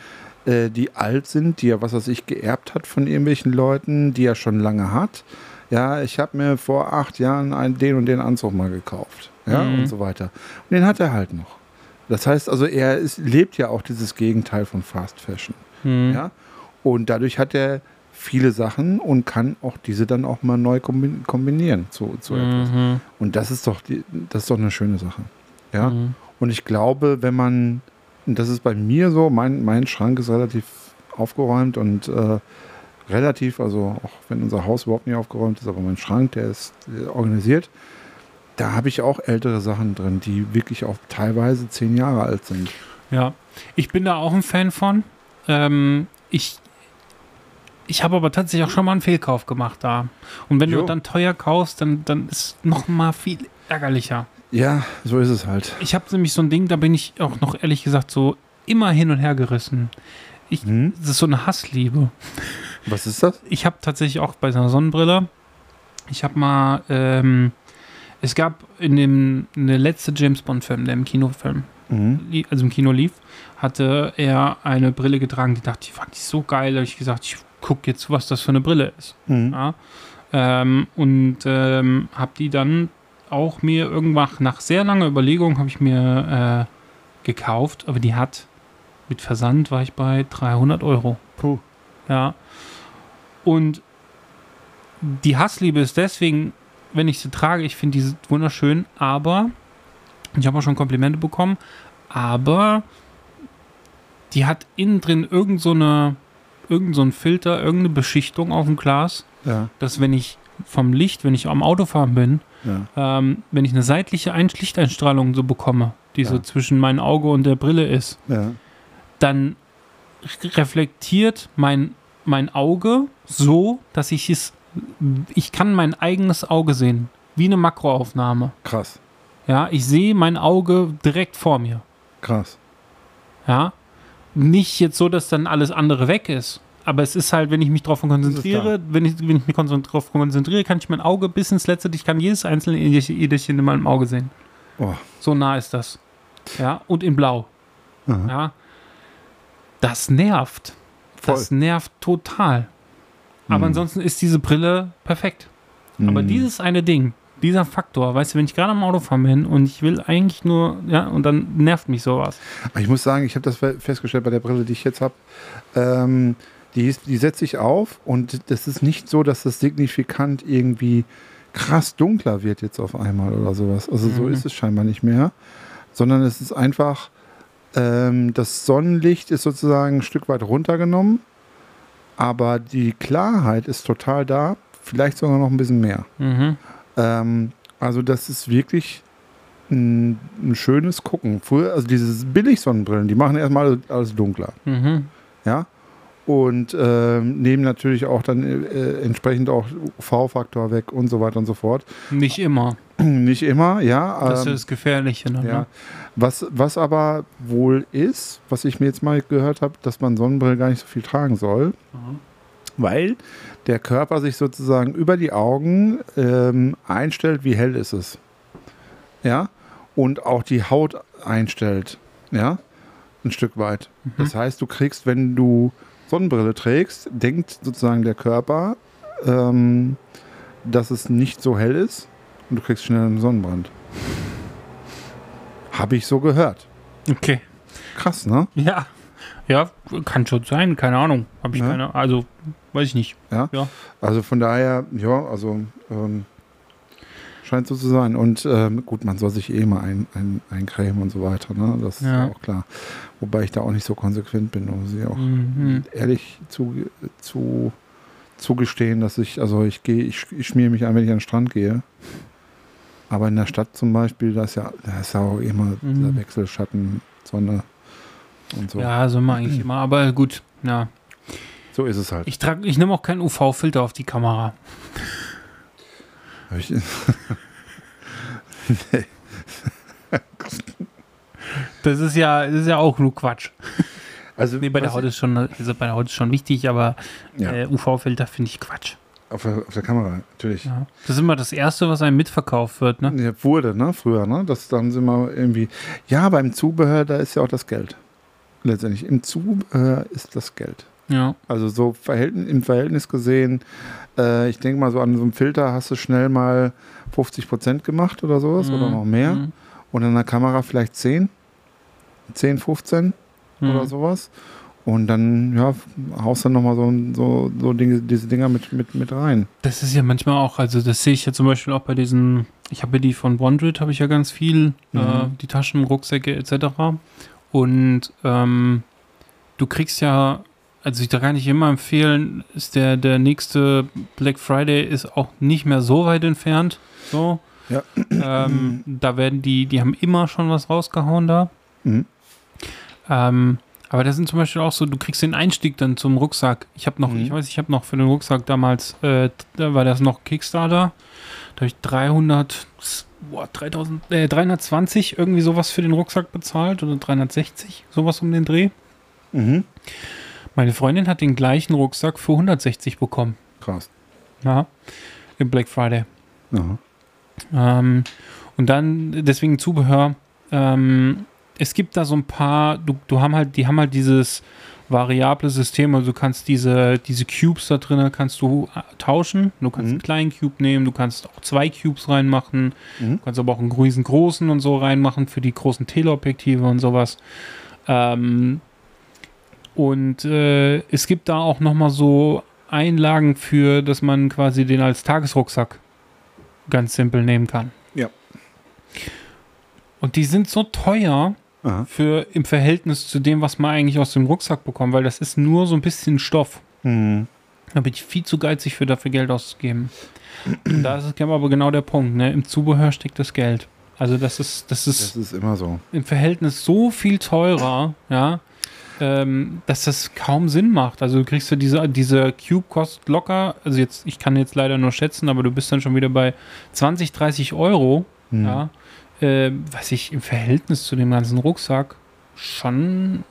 Speaker 2: äh, die alt sind, die er, was weiß ich, geerbt hat von irgendwelchen Leuten, die er schon lange hat. Ja, ich habe mir vor acht Jahren einen, den und den Anzug mal gekauft. Ja,
Speaker 1: Mhm.
Speaker 2: und so weiter. Und den hat er halt noch. Das heißt also, er ist, lebt ja auch dieses Gegenteil von Fast Fashion.
Speaker 1: Hm.
Speaker 2: Ja? Und dadurch hat er viele Sachen und kann auch diese dann auch mal neu kombin- kombinieren zu, zu etwas.
Speaker 1: Mhm.
Speaker 2: Und das ist doch die, das ist doch eine schöne Sache. Ja.
Speaker 1: Mhm.
Speaker 2: Und ich glaube, wenn man, und das ist bei mir so, mein, mein Schrank ist relativ aufgeräumt und äh, relativ, also auch wenn unser Haus überhaupt nicht aufgeräumt ist, aber mein Schrank, der ist äh, organisiert. Da habe ich auch ältere Sachen drin, die wirklich auch teilweise zehn Jahre alt sind.
Speaker 1: Ja, ich bin da auch ein Fan von. Ähm, ich ich habe aber tatsächlich auch schon mal einen Fehlkauf gemacht da. Und wenn
Speaker 2: Jo.
Speaker 1: du dann teuer kaufst, dann, dann ist noch mal viel ärgerlicher.
Speaker 2: Ja, so ist es halt.
Speaker 1: Ich habe nämlich so ein Ding, da bin ich auch noch ehrlich gesagt so immer hin und her gerissen. Ich,
Speaker 2: Hm?
Speaker 1: Das ist so eine Hassliebe.
Speaker 2: Was ist das?
Speaker 1: Ich habe tatsächlich auch bei so einer Sonnenbrille, ich habe mal, ähm, es gab in dem in der letzte James Bond-Film, der im Kinofilm,
Speaker 2: Mhm.
Speaker 1: also im Kino lief, hatte er eine Brille getragen, die dachte ich, fand ich so geil, da habe ich gesagt, ich gucke jetzt, was das für eine Brille ist.
Speaker 2: Mhm.
Speaker 1: Ja? Ähm, und ähm, habe die dann auch mir irgendwann nach sehr langer Überlegung habe ich mir äh, gekauft, aber die hat mit Versand war ich bei 300 Euro.
Speaker 2: Puh.
Speaker 1: Ja. Und die Hassliebe ist deswegen, wenn ich sie trage, ich finde die wunderschön, aber ich habe auch schon Komplimente bekommen, aber die hat innen drin irgend so eine irgend so ein Filter, irgendeine Beschichtung auf dem Glas,
Speaker 2: Ja,
Speaker 1: dass wenn ich vom Licht, wenn ich am Autofahren bin,
Speaker 2: ja.
Speaker 1: ähm, wenn ich eine seitliche Ein Lichteinstrahlung so bekomme, die so
Speaker 2: Ja.
Speaker 1: zwischen meinem Auge und der Brille ist, dann reflektiert mein, mein Auge so, dass ich es, ich kann mein eigenes Auge sehen, wie eine Makroaufnahme.
Speaker 2: Krass,
Speaker 1: Ja, ich sehe mein Auge direkt vor mir.
Speaker 2: krass.
Speaker 1: Ja, nicht jetzt so, dass dann alles andere weg ist. Aber es ist halt, wenn ich mich darauf konzentriere, wenn ich, wenn ich mich darauf konzentriere, kann ich mein Auge bis ins Letzte, ich kann jedes einzelne Äderchen in meinem Auge sehen.
Speaker 2: Oh.
Speaker 1: So nah ist das. Ja, und in Blau.
Speaker 2: Aha.
Speaker 1: Ja. Das nervt. Das nervt total. Aber
Speaker 2: Mhm.
Speaker 1: ansonsten ist diese Brille perfekt. Aber
Speaker 2: Mhm.
Speaker 1: dieses eine Ding, dieser Faktor, weißt du, wenn ich gerade am Autofahren bin und ich will eigentlich nur, ja, und dann nervt mich sowas.
Speaker 2: Ich muss sagen, ich habe das fe- festgestellt bei der Brille, die ich jetzt habe. Ähm, die, die setze ich auf und das ist nicht so, dass das signifikant irgendwie krass dunkler wird jetzt auf einmal oder sowas. Also so
Speaker 1: Mhm.
Speaker 2: ist es scheinbar nicht mehr, sondern es ist einfach, ähm, das Sonnenlicht ist sozusagen ein Stück weit runtergenommen, aber die Klarheit ist total da, vielleicht sogar noch ein bisschen mehr.
Speaker 1: Mhm.
Speaker 2: Ähm, also das ist wirklich ein, ein schönes Gucken. Früher, also diese Billig-Sonnenbrillen, die machen erstmal alles, alles dunkler,
Speaker 1: Mhm.
Speaker 2: ja. Und ähm, nehmen natürlich auch dann äh, entsprechend auch UV-Faktor weg und so weiter und so fort.
Speaker 1: Nicht immer.
Speaker 2: Nicht immer, ja.
Speaker 1: Das ist
Speaker 2: ähm,
Speaker 1: das Gefährliche.
Speaker 2: Ja.
Speaker 1: ne?
Speaker 2: Was, was aber wohl ist, was ich mir jetzt mal gehört habe, dass man Sonnenbrille gar nicht so viel tragen soll,
Speaker 1: Mhm.
Speaker 2: Weil der Körper sich sozusagen über die Augen ähm, einstellt, wie hell ist es. Ja, und auch die Haut einstellt. Ja, ein Stück weit.
Speaker 1: Mhm.
Speaker 2: Das heißt, du kriegst, wenn du Sonnenbrille trägst, denkt sozusagen der Körper, ähm, dass es nicht so hell ist und du kriegst schnell einen Sonnenbrand. Habe ich so gehört.
Speaker 1: Okay.
Speaker 2: Krass, ne?
Speaker 1: Ja. Ja, kann schon sein, keine Ahnung. Habe ich
Speaker 2: Ja.
Speaker 1: keine, also weiß ich nicht.
Speaker 2: Also von daher, ja, also ähm, scheint so zu sein. Und ähm, gut, man soll sich eh mal ein, ein, eincremen und so weiter, ne? Das ist
Speaker 1: Ja.
Speaker 2: ja auch klar. Wobei ich da auch nicht so konsequent bin, muss ich auch
Speaker 1: Mhm.
Speaker 2: ehrlich zu, zu, zugestehen, dass ich, also ich gehe, ich, ich schmiere mich ein, wenn ich an den Strand gehe. Aber in der Stadt zum Beispiel, da ist ja, da ist ja auch immer
Speaker 1: Mhm.
Speaker 2: dieser Wechselschatten, Sonne und so.
Speaker 1: Ja, so mal eigentlich immer. Aber gut, ja.
Speaker 2: So ist es halt.
Speaker 1: Ich trage, ich nehme auch keinen UV-Filter auf die Kamera.
Speaker 2: Hab ich,
Speaker 1: Das ist ja, das ist ja auch nur Quatsch.
Speaker 2: also
Speaker 1: Nee, bei der Haut ist schon, also bei der Haut ist schon wichtig, aber
Speaker 2: Ja.
Speaker 1: äh, UV-Filter finde ich Quatsch.
Speaker 2: Auf der, auf der Kamera, natürlich. Ja.
Speaker 1: Ja. Das ist immer das Erste, was einem mitverkauft wird, ne?
Speaker 2: wurde, ne? Früher, ne? Das dann sind wir irgendwie. Ja, beim Zubehör, da ist ja auch das Geld. Letztendlich. Im Zubehör ist das Geld.
Speaker 1: Ja.
Speaker 2: Also so Verhältnis, im Verhältnis gesehen, äh, ich denke mal, so an so einem Filter hast du schnell mal 50 Prozent gemacht oder sowas oder
Speaker 1: Mhm.
Speaker 2: noch mehr.
Speaker 1: Mhm.
Speaker 2: Und an der Kamera vielleicht 10, 10, 15
Speaker 1: Mhm.
Speaker 2: oder sowas. Und dann, ja, haust dann nochmal so, so, so Dinge, diese Dinger mit, mit, mit rein.
Speaker 1: Das ist ja manchmal auch, also das sehe ich ja zum Beispiel auch bei diesen ich habe ja die von Bondrit, habe ich ja ganz viel,
Speaker 2: Mhm.
Speaker 1: äh, die Taschen, Rucksäcke etc. Und ähm, du kriegst ja, also ich da kann ich immer empfehlen, ist der, der nächste Black Friday ist auch nicht mehr so weit entfernt. So.
Speaker 2: Ja.
Speaker 1: Ähm, da werden die, die haben immer schon was rausgehauen da.
Speaker 2: Mhm.
Speaker 1: Ähm, aber das sind zum Beispiel auch so, du kriegst den Einstieg dann zum Rucksack. Ich habe noch,
Speaker 2: Mhm.
Speaker 1: ich weiß, ich habe noch für den Rucksack damals, äh, da war das noch Kickstarter. Da habe ich 300, boah, 3000, äh, 320 irgendwie sowas für den Rucksack bezahlt oder 360, sowas um den Dreh.
Speaker 2: Mhm.
Speaker 1: Meine Freundin hat den gleichen Rucksack für 160 bekommen.
Speaker 2: Krass.
Speaker 1: Ja, im Black Friday.
Speaker 2: Ja.
Speaker 1: Ähm, und dann deswegen Zubehör. Ähm, es gibt da so ein paar, du, du haben halt, die haben halt dieses variable System, also du kannst diese, diese Cubes da drin, kannst du äh, tauschen. Du kannst
Speaker 2: Mhm.
Speaker 1: einen kleinen Cube nehmen, du kannst auch zwei Cubes reinmachen,
Speaker 2: Mhm.
Speaker 1: du kannst aber auch einen riesengroßen und so reinmachen für die großen Teleobjektive und sowas. Ähm, und äh, es gibt da auch nochmal so Einlagen für, dass man quasi den als Tagesrucksack ganz simpel nehmen kann.
Speaker 2: Ja.
Speaker 1: Und die sind so teuer
Speaker 2: Aha.
Speaker 1: für im Verhältnis zu dem, was man eigentlich aus dem Rucksack bekommt, weil das ist nur so ein bisschen Stoff.
Speaker 2: Mhm.
Speaker 1: Da bin ich viel zu geizig für dafür Geld auszugeben. Und da ist es aber genau der Punkt, ne? Im Zubehör steckt das Geld. Also das ist, das ist
Speaker 2: Das ist immer so.
Speaker 1: im Verhältnis so viel teurer, ja, ähm, dass das kaum Sinn macht. Also du kriegst ja diese, diese Cube kostet locker, also jetzt, ich kann jetzt leider nur schätzen, aber du bist dann schon wieder bei 20, 30 Euro,
Speaker 2: Mhm.
Speaker 1: ja, äh, was ich im Verhältnis zu dem ganzen Rucksack schon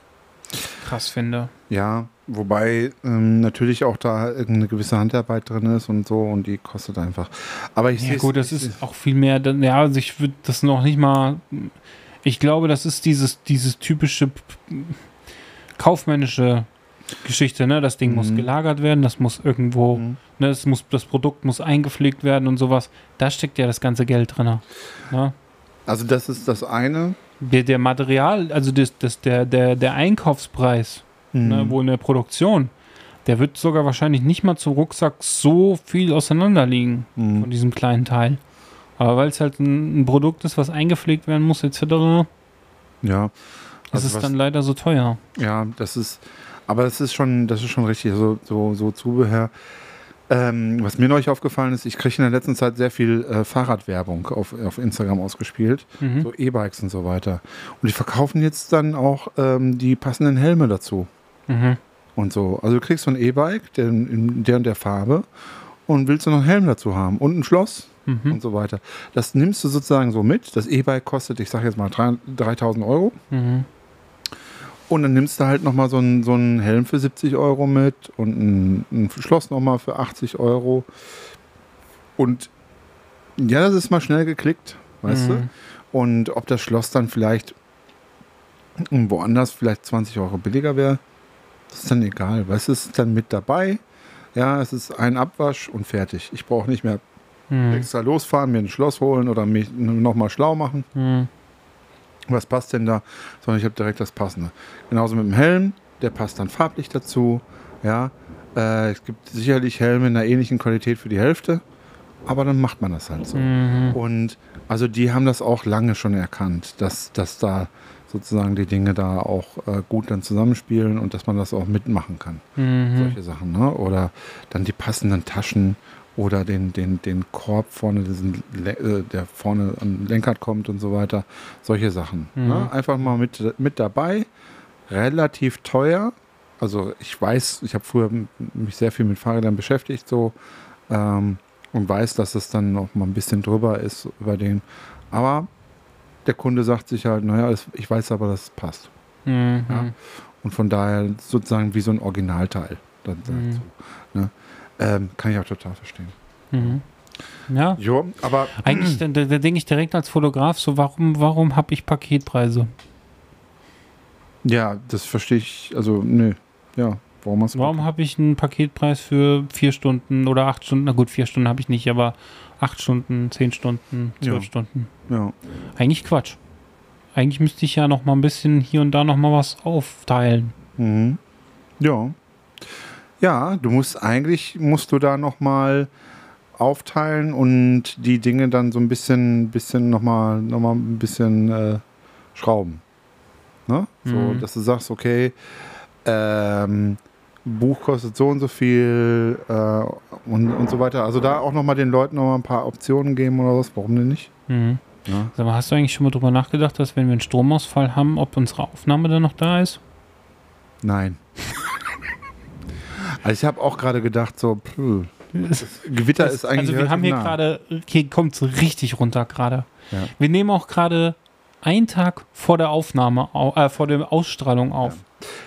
Speaker 1: krass finde.
Speaker 2: Ja, wobei ähm, natürlich auch da irgendeine gewisse Handarbeit drin ist und so und die kostet einfach. Aber ich
Speaker 1: Ja gut, das ist auch viel mehr, dann- ja, also ich würde das noch nicht mal, ich glaube, das ist dieses, dieses typische kaufmännische Geschichte, ne? Das Ding muss
Speaker 2: Mhm.
Speaker 1: gelagert werden, das muss irgendwo,
Speaker 2: Mhm.
Speaker 1: ne, das, muss, das Produkt muss eingepflegt werden und sowas. Da steckt ja das ganze Geld drin. Ne?
Speaker 2: Also das ist das eine.
Speaker 1: Der, der Material, also das, das, der, der, der Einkaufspreis, ne,
Speaker 2: Mhm.
Speaker 1: wo in der Produktion, der wird sogar wahrscheinlich nicht mal zum Rucksack so viel auseinander liegen von
Speaker 2: Mhm.
Speaker 1: diesem kleinen Teil. Aber weil es halt ein, ein Produkt ist, was eingepflegt werden muss, etc.,
Speaker 2: Ja.
Speaker 1: ist
Speaker 2: Also
Speaker 1: es
Speaker 2: was-
Speaker 1: dann leider so teuer.
Speaker 2: Ja, das ist, aber das ist schon, das ist schon richtig, so, so, so Zubehör. Ähm, was mir neulich aufgefallen ist, ich kriege in der letzten Zeit sehr viel äh, Fahrradwerbung auf, auf Instagram ausgespielt,
Speaker 1: Mhm.
Speaker 2: so E-Bikes und so weiter. Und die verkaufen jetzt dann auch ähm, die passenden Helme dazu
Speaker 1: Mhm.
Speaker 2: und so. Also du kriegst so ein E-Bike, der in der und der Farbe und willst du noch einen Helm dazu haben und ein Schloss
Speaker 1: Mhm.
Speaker 2: und so weiter. Das nimmst du sozusagen so mit. Das E-Bike kostet, ich sage jetzt mal, drei- 3000 Euro.
Speaker 1: Mhm.
Speaker 2: Und dann nimmst du halt nochmal so einen so einen Helm für 70 Euro mit und ein, ein Schloss nochmal für 80 Euro. Und ja, das ist mal schnell geklickt, weißt
Speaker 1: Mhm.
Speaker 2: du? Und ob das Schloss dann vielleicht woanders vielleicht 20 Euro billiger wäre, das ist dann egal. Weißt du, es ist dann mit dabei. Ja, es ist ein Abwasch und fertig. Ich brauche nicht mehr
Speaker 1: Mhm.
Speaker 2: extra losfahren, mir ein Schloss holen oder mich nochmal schlau machen
Speaker 1: Mhm.
Speaker 2: Was passt denn da, sondern ich habe direkt das Passende. Genauso mit dem Helm, der passt dann farblich dazu. Ja, äh, es gibt sicherlich Helme in einer ähnlichen Qualität für die Hälfte, aber dann macht man das halt so.
Speaker 1: Mhm.
Speaker 2: Und also die haben das auch lange schon erkannt, dass, dass da sozusagen die Dinge da auch äh, gut dann zusammenspielen und dass man das auch mitmachen kann.
Speaker 1: Mhm.
Speaker 2: Solche Sachen, ne? Oder dann die passenden Taschen oder den, den, den Korb vorne, diesen, äh, der vorne am Lenkrad kommt und so weiter. Solche Sachen.
Speaker 1: Mhm.
Speaker 2: Ne? Einfach mal mit, mit dabei. Relativ teuer. Also ich weiß, ich habe früher mich sehr viel mit Fahrrädern beschäftigt so ähm, und weiß, dass es dann noch mal ein bisschen drüber ist über den. Aber der Kunde sagt sich halt, naja, ich weiß aber, dass es passt.
Speaker 1: Mhm.
Speaker 2: Ja. Und von daher sozusagen wie so ein Originalteil dann
Speaker 1: Mhm.
Speaker 2: dazu. Ne? Ähm, kann ich auch total verstehen.
Speaker 1: Mhm. Ja,
Speaker 2: Jo, aber
Speaker 1: eigentlich, da, da, denke ich direkt als Fotograf so, warum, warum habe ich Paketpreise?
Speaker 2: ja, das verstehe ich. Also, nö. Ja, warum hast du.
Speaker 1: Warum habe ich einen Paketpreis für vier Stunden oder acht Stunden? Na gut, vier Stunden habe ich nicht, aber acht Stunden, zehn Stunden, zwölf
Speaker 2: Ja.
Speaker 1: Stunden.
Speaker 2: Ja.
Speaker 1: Eigentlich Quatsch. Eigentlich müsste ich ja noch mal ein bisschen hier und da noch mal was aufteilen.
Speaker 2: Mhm. Ja. Ja, du musst eigentlich, musst du da nochmal aufteilen und die Dinge dann so ein bisschen, bisschen nochmal noch mal ein bisschen äh, schrauben. Ne? So,
Speaker 1: Mhm.
Speaker 2: dass du sagst, okay, ähm, Buch kostet so und so viel äh, und, und so weiter. Also da auch nochmal den Leuten nochmal ein paar Optionen geben oder was, warum denn nicht?
Speaker 1: Mhm.
Speaker 2: Ja.
Speaker 1: Sag mal, hast du eigentlich schon mal drüber nachgedacht, dass wenn wir einen Stromausfall haben, ob unsere Aufnahme dann noch da ist?
Speaker 2: Nein. also ich habe auch gerade gedacht, so, puh, Gewitter ist eigentlich
Speaker 1: also wir haben hier
Speaker 2: nah.
Speaker 1: gerade, hier kommt es richtig runter gerade.
Speaker 2: Ja.
Speaker 1: Wir nehmen auch gerade einen Tag vor der Aufnahme, au- äh, vor der Ausstrahlung auf.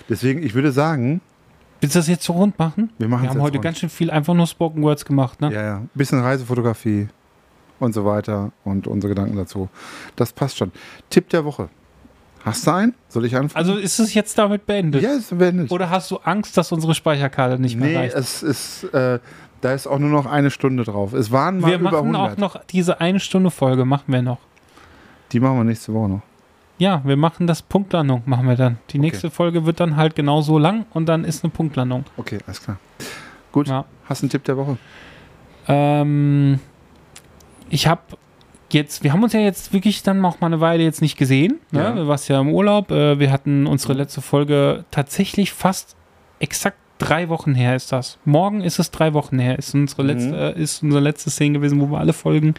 Speaker 2: Deswegen, ich würde sagen,
Speaker 1: Willst du das jetzt so rund machen?
Speaker 2: wir machen
Speaker 1: Wir haben heute
Speaker 2: rund.
Speaker 1: ganz schön viel einfach nur Spoken Words gemacht, ne?
Speaker 2: Ja, ja. Bisschen Reisefotografie und so weiter und unsere Gedanken dazu. Das passt schon. Tipp der Woche. Hast du einen? Soll ich anfangen?
Speaker 1: Also ist es jetzt damit beendet?
Speaker 2: ja, ist beendet.
Speaker 1: Oder hast du Angst, dass unsere Speicherkarte nicht mehr
Speaker 2: nee,
Speaker 1: reicht?
Speaker 2: es ist, äh, da ist auch nur noch eine Stunde drauf. Es waren mal
Speaker 1: Wir
Speaker 2: über
Speaker 1: machen
Speaker 2: 100.
Speaker 1: auch noch diese eine Stunde Folge, machen wir noch.
Speaker 2: Die machen wir nächste Woche noch.
Speaker 1: Ja, wir machen das Punktlandung, machen wir dann. Die nächste Folge wird dann halt genauso lang und dann ist eine Punktlandung.
Speaker 2: Okay, alles klar. Gut,
Speaker 1: Ja.
Speaker 2: hast du einen Tipp der Woche?
Speaker 1: Ähm, ich habe jetzt, wir haben uns ja jetzt wirklich dann auch mal eine Weile jetzt nicht gesehen. Ne?
Speaker 2: Ja.
Speaker 1: Du warst ja im Urlaub. Äh, wir hatten unsere letzte Folge tatsächlich fast exakt drei Wochen her ist das. Morgen ist es drei Wochen her. Ist unsere
Speaker 2: Mhm.
Speaker 1: letzte, äh, ist unsere letzte Szene gewesen, wo wir alle Folgen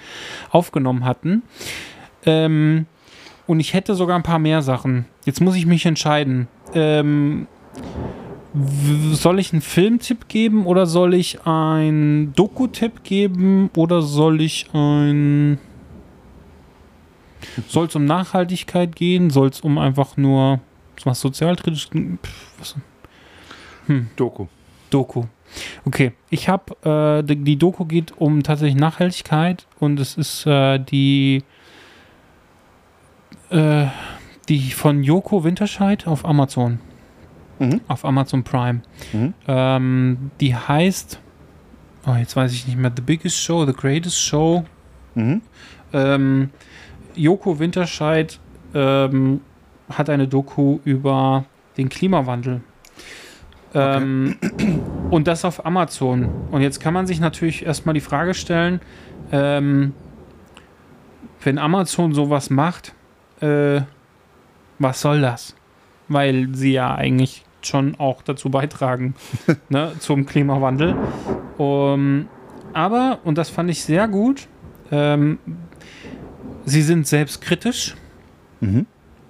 Speaker 1: aufgenommen hatten. Ähm, und ich hätte sogar ein paar mehr Sachen. Jetzt muss ich mich entscheiden. Ähm, soll ich einen Filmtipp geben oder soll ich einen Doku-Tipp geben oder soll ich ein. Soll es um Nachhaltigkeit gehen? Soll es um einfach nur was sozialkritisch? Was,
Speaker 2: Doku.
Speaker 1: Doku. Okay, ich habe, äh, die, die Doku geht um tatsächlich Nachhaltigkeit und es ist äh, die, äh, die von Joko Winterscheid auf Amazon,
Speaker 2: Mhm.
Speaker 1: auf Amazon Prime.
Speaker 2: Mhm.
Speaker 1: Ähm, die heißt, oh, jetzt weiß ich nicht mehr, The Biggest Show, The Greatest Show.
Speaker 2: Mhm.
Speaker 1: Ähm, Joko Winterscheid ähm, hat eine Doku über den Klimawandel. Ähm, Und das auf Amazon. Und jetzt kann man sich natürlich erstmal die Frage stellen, ähm, wenn Amazon sowas macht, äh, was soll das? Weil sie ja eigentlich schon auch dazu beitragen ne, zum Klimawandel. Um, aber, und das fand ich sehr gut, ähm, sie sind selbstkritisch.
Speaker 2: Mhm.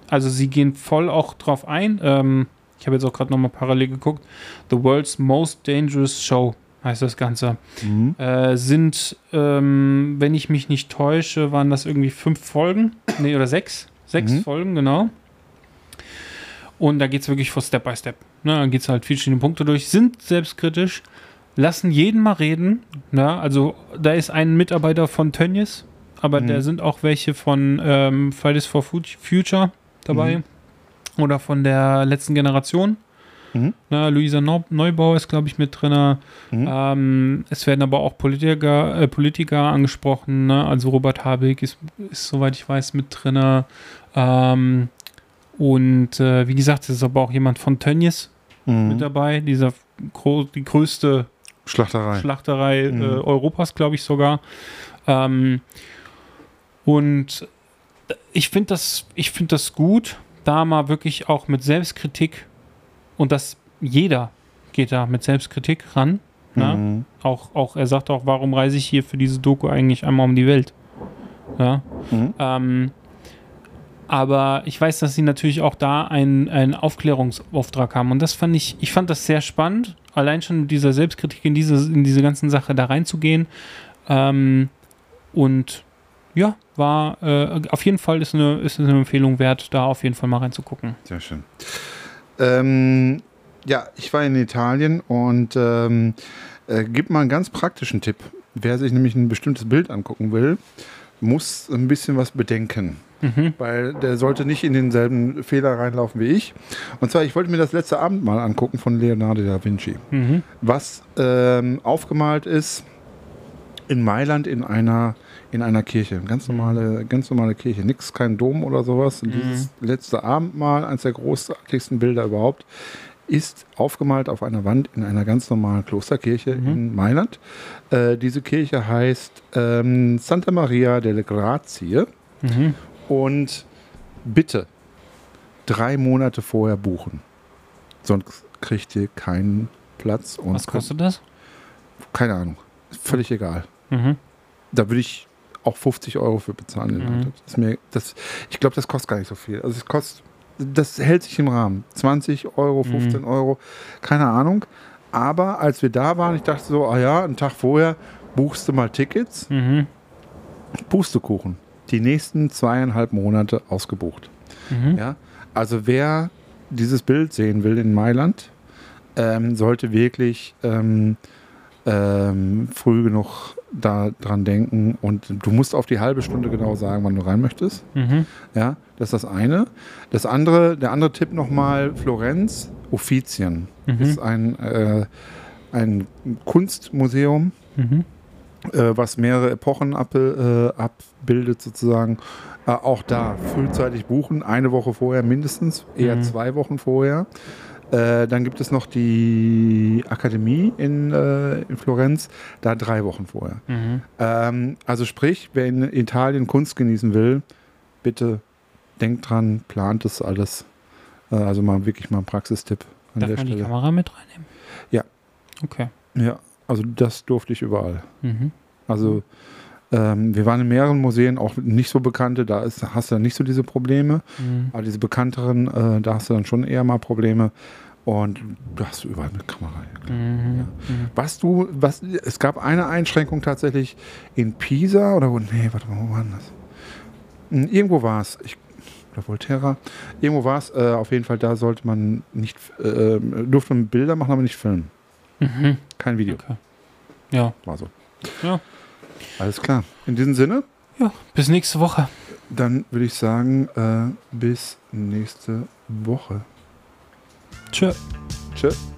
Speaker 1: Also sie gehen voll auch drauf ein. Ähm, ich habe jetzt auch gerade nochmal parallel geguckt. The World's Most Dangerous Show heißt das Ganze.
Speaker 2: Mhm.
Speaker 1: Äh, sind, ähm, wenn ich mich nicht täusche, waren das irgendwie fünf Folgen. Nee, oder sechs. Sechs
Speaker 2: Mhm.
Speaker 1: Folgen, genau. Und da geht es wirklich vor Step by Step. Ne, da geht es halt verschiedene Punkte durch. Sind selbstkritisch, lassen jeden mal reden. Ne? Also da ist ein Mitarbeiter von Tönnies, aber
Speaker 2: Mhm.
Speaker 1: da sind auch welche von ähm, Fridays for Fu- Future dabei.
Speaker 2: Mhm.
Speaker 1: Oder von der letzten Generation.
Speaker 2: Mhm.
Speaker 1: Ne, Luisa Neu- Neubauer ist, glaube ich, mit drin.
Speaker 2: Mhm.
Speaker 1: Ähm, es werden aber auch Politiker, äh, Politiker angesprochen. Ne? Also Robert Habeck ist, ist, soweit ich weiß, mit drin. Ähm, und äh, wie gesagt, es ist aber auch jemand von Tönnies
Speaker 2: Mhm.
Speaker 1: mit dabei. Dieser die größte
Speaker 2: Schlachterei.
Speaker 1: Schlachterei
Speaker 2: Mhm.
Speaker 1: äh, Europas, glaube ich sogar. Ähm, und ich finde das, ich finde das gut, da mal wirklich auch mit Selbstkritik und dass jeder geht da mit Selbstkritik ran. Ne?
Speaker 2: Mhm.
Speaker 1: Auch, auch, er sagt auch, warum reise ich hier für diese Doku eigentlich einmal um die Welt? Ja.
Speaker 2: Mhm.
Speaker 1: Ähm, aber ich weiß, dass sie natürlich auch da einen, einen Aufklärungsauftrag haben. Und das fand ich, ich fand das sehr spannend, allein schon mit dieser Selbstkritik in diese, in diese ganzen Sache da reinzugehen. Ähm, und ja, war äh, auf jeden Fall ist eine, ist eine Empfehlung wert, da auf jeden Fall mal reinzugucken.
Speaker 2: Sehr schön. Ähm, ja, ich war in Italien und ähm, äh, gib mal einen ganz praktischen Tipp. Wer sich nämlich ein bestimmtes Bild angucken will, muss ein bisschen was bedenken.
Speaker 1: Mhm.
Speaker 2: Weil der sollte nicht in denselben Fehler reinlaufen wie ich. Und zwar, ich wollte mir das letzte Abend mal angucken von Leonardo da Vinci.
Speaker 1: Mhm.
Speaker 2: Was ähm, aufgemalt ist in Mailand in einer, in einer Kirche. Ganz normale, ganz normale Kirche. Nix, kein Dom oder sowas. Und dieses letzte Abendmahl, eines der großartigsten Bilder überhaupt, ist aufgemalt auf einer Wand in einer ganz normalen Klosterkirche
Speaker 3: Mhm.
Speaker 2: in Mailand. Äh, diese Kirche heißt ähm, Santa Maria delle Grazie.
Speaker 3: Mhm.
Speaker 2: Und bitte drei Monate vorher buchen. Sonst kriegt ihr keinen Platz. Und
Speaker 3: Was kostet das?
Speaker 2: Keine Ahnung. Völlig egal.
Speaker 3: Mhm.
Speaker 2: Da würde ich auch 50 Euro für bezahlen.
Speaker 3: Mhm.
Speaker 2: Das ist mir, das, ich glaube, das kostet gar nicht so viel. Also es kostet, das hält sich im Rahmen. 20 Euro, 15 Euro, keine Ahnung. Aber als wir da waren, ich dachte so, ah ja, einen Tag vorher buchst du mal Tickets,
Speaker 3: Mhm.
Speaker 2: Pustekuchen. Die nächsten zweieinhalb Monate ausgebucht.
Speaker 3: Mhm.
Speaker 2: Ja? Also wer dieses Bild sehen will in Mailand, ähm, sollte wirklich ähm, ähm, früh genug da dran denken und du musst auf die halbe Stunde genau sagen, wann du rein möchtest.
Speaker 3: Mhm.
Speaker 2: Ja, das ist das eine. Das andere, der andere Tipp nochmal, Florenz, Uffizien.
Speaker 3: Mhm.
Speaker 2: Ist ein, äh, ein Kunstmuseum,
Speaker 3: Mhm.
Speaker 2: äh, was mehrere Epochen ab, äh, abbildet sozusagen. Äh, auch da frühzeitig buchen, eine Woche vorher mindestens, eher
Speaker 3: Mhm.
Speaker 2: zwei Wochen vorher. Äh, dann gibt es noch die Akademie in, äh, in Florenz, da drei Wochen vorher.
Speaker 3: Mhm.
Speaker 2: Ähm, also sprich, wer in Italien Kunst genießen will, bitte denkt dran, plant es alles. Äh, also mal wirklich mal ein Praxistipp an
Speaker 3: Darf
Speaker 2: der
Speaker 3: man die
Speaker 2: Stelle.
Speaker 3: Kamera mit reinnehmen?
Speaker 2: Ja.
Speaker 3: Okay.
Speaker 2: Ja, also das durfte ich überall.
Speaker 3: Mhm.
Speaker 2: Also ähm, wir waren in mehreren Museen, auch nicht so bekannte, da ist, hast du dann nicht so diese Probleme.
Speaker 3: Mhm.
Speaker 2: Aber diese bekannteren, äh, da hast du dann schon eher mal Probleme. Und du hast überall mit Kamera. ja.
Speaker 3: Mhm. Mhm.
Speaker 2: Was du, was, es gab eine Einschränkung tatsächlich in Pisa oder wo, nee, warte mal, wo war das? Hm, Irgendwo war es, ich, oder Volterra, irgendwo war es, äh, auf jeden Fall, da sollte man nicht, äh, durfte man Bilder machen, aber nicht filmen.
Speaker 3: Mhm.
Speaker 2: Kein Video,
Speaker 3: Okay. Ja.
Speaker 2: war so.
Speaker 3: Ja.
Speaker 2: Alles klar. In diesem Sinne,
Speaker 3: ja. Bis nächste Woche.
Speaker 2: dann würde ich sagen, äh, bis nächste Woche.
Speaker 3: Tschö.
Speaker 2: Tschüss.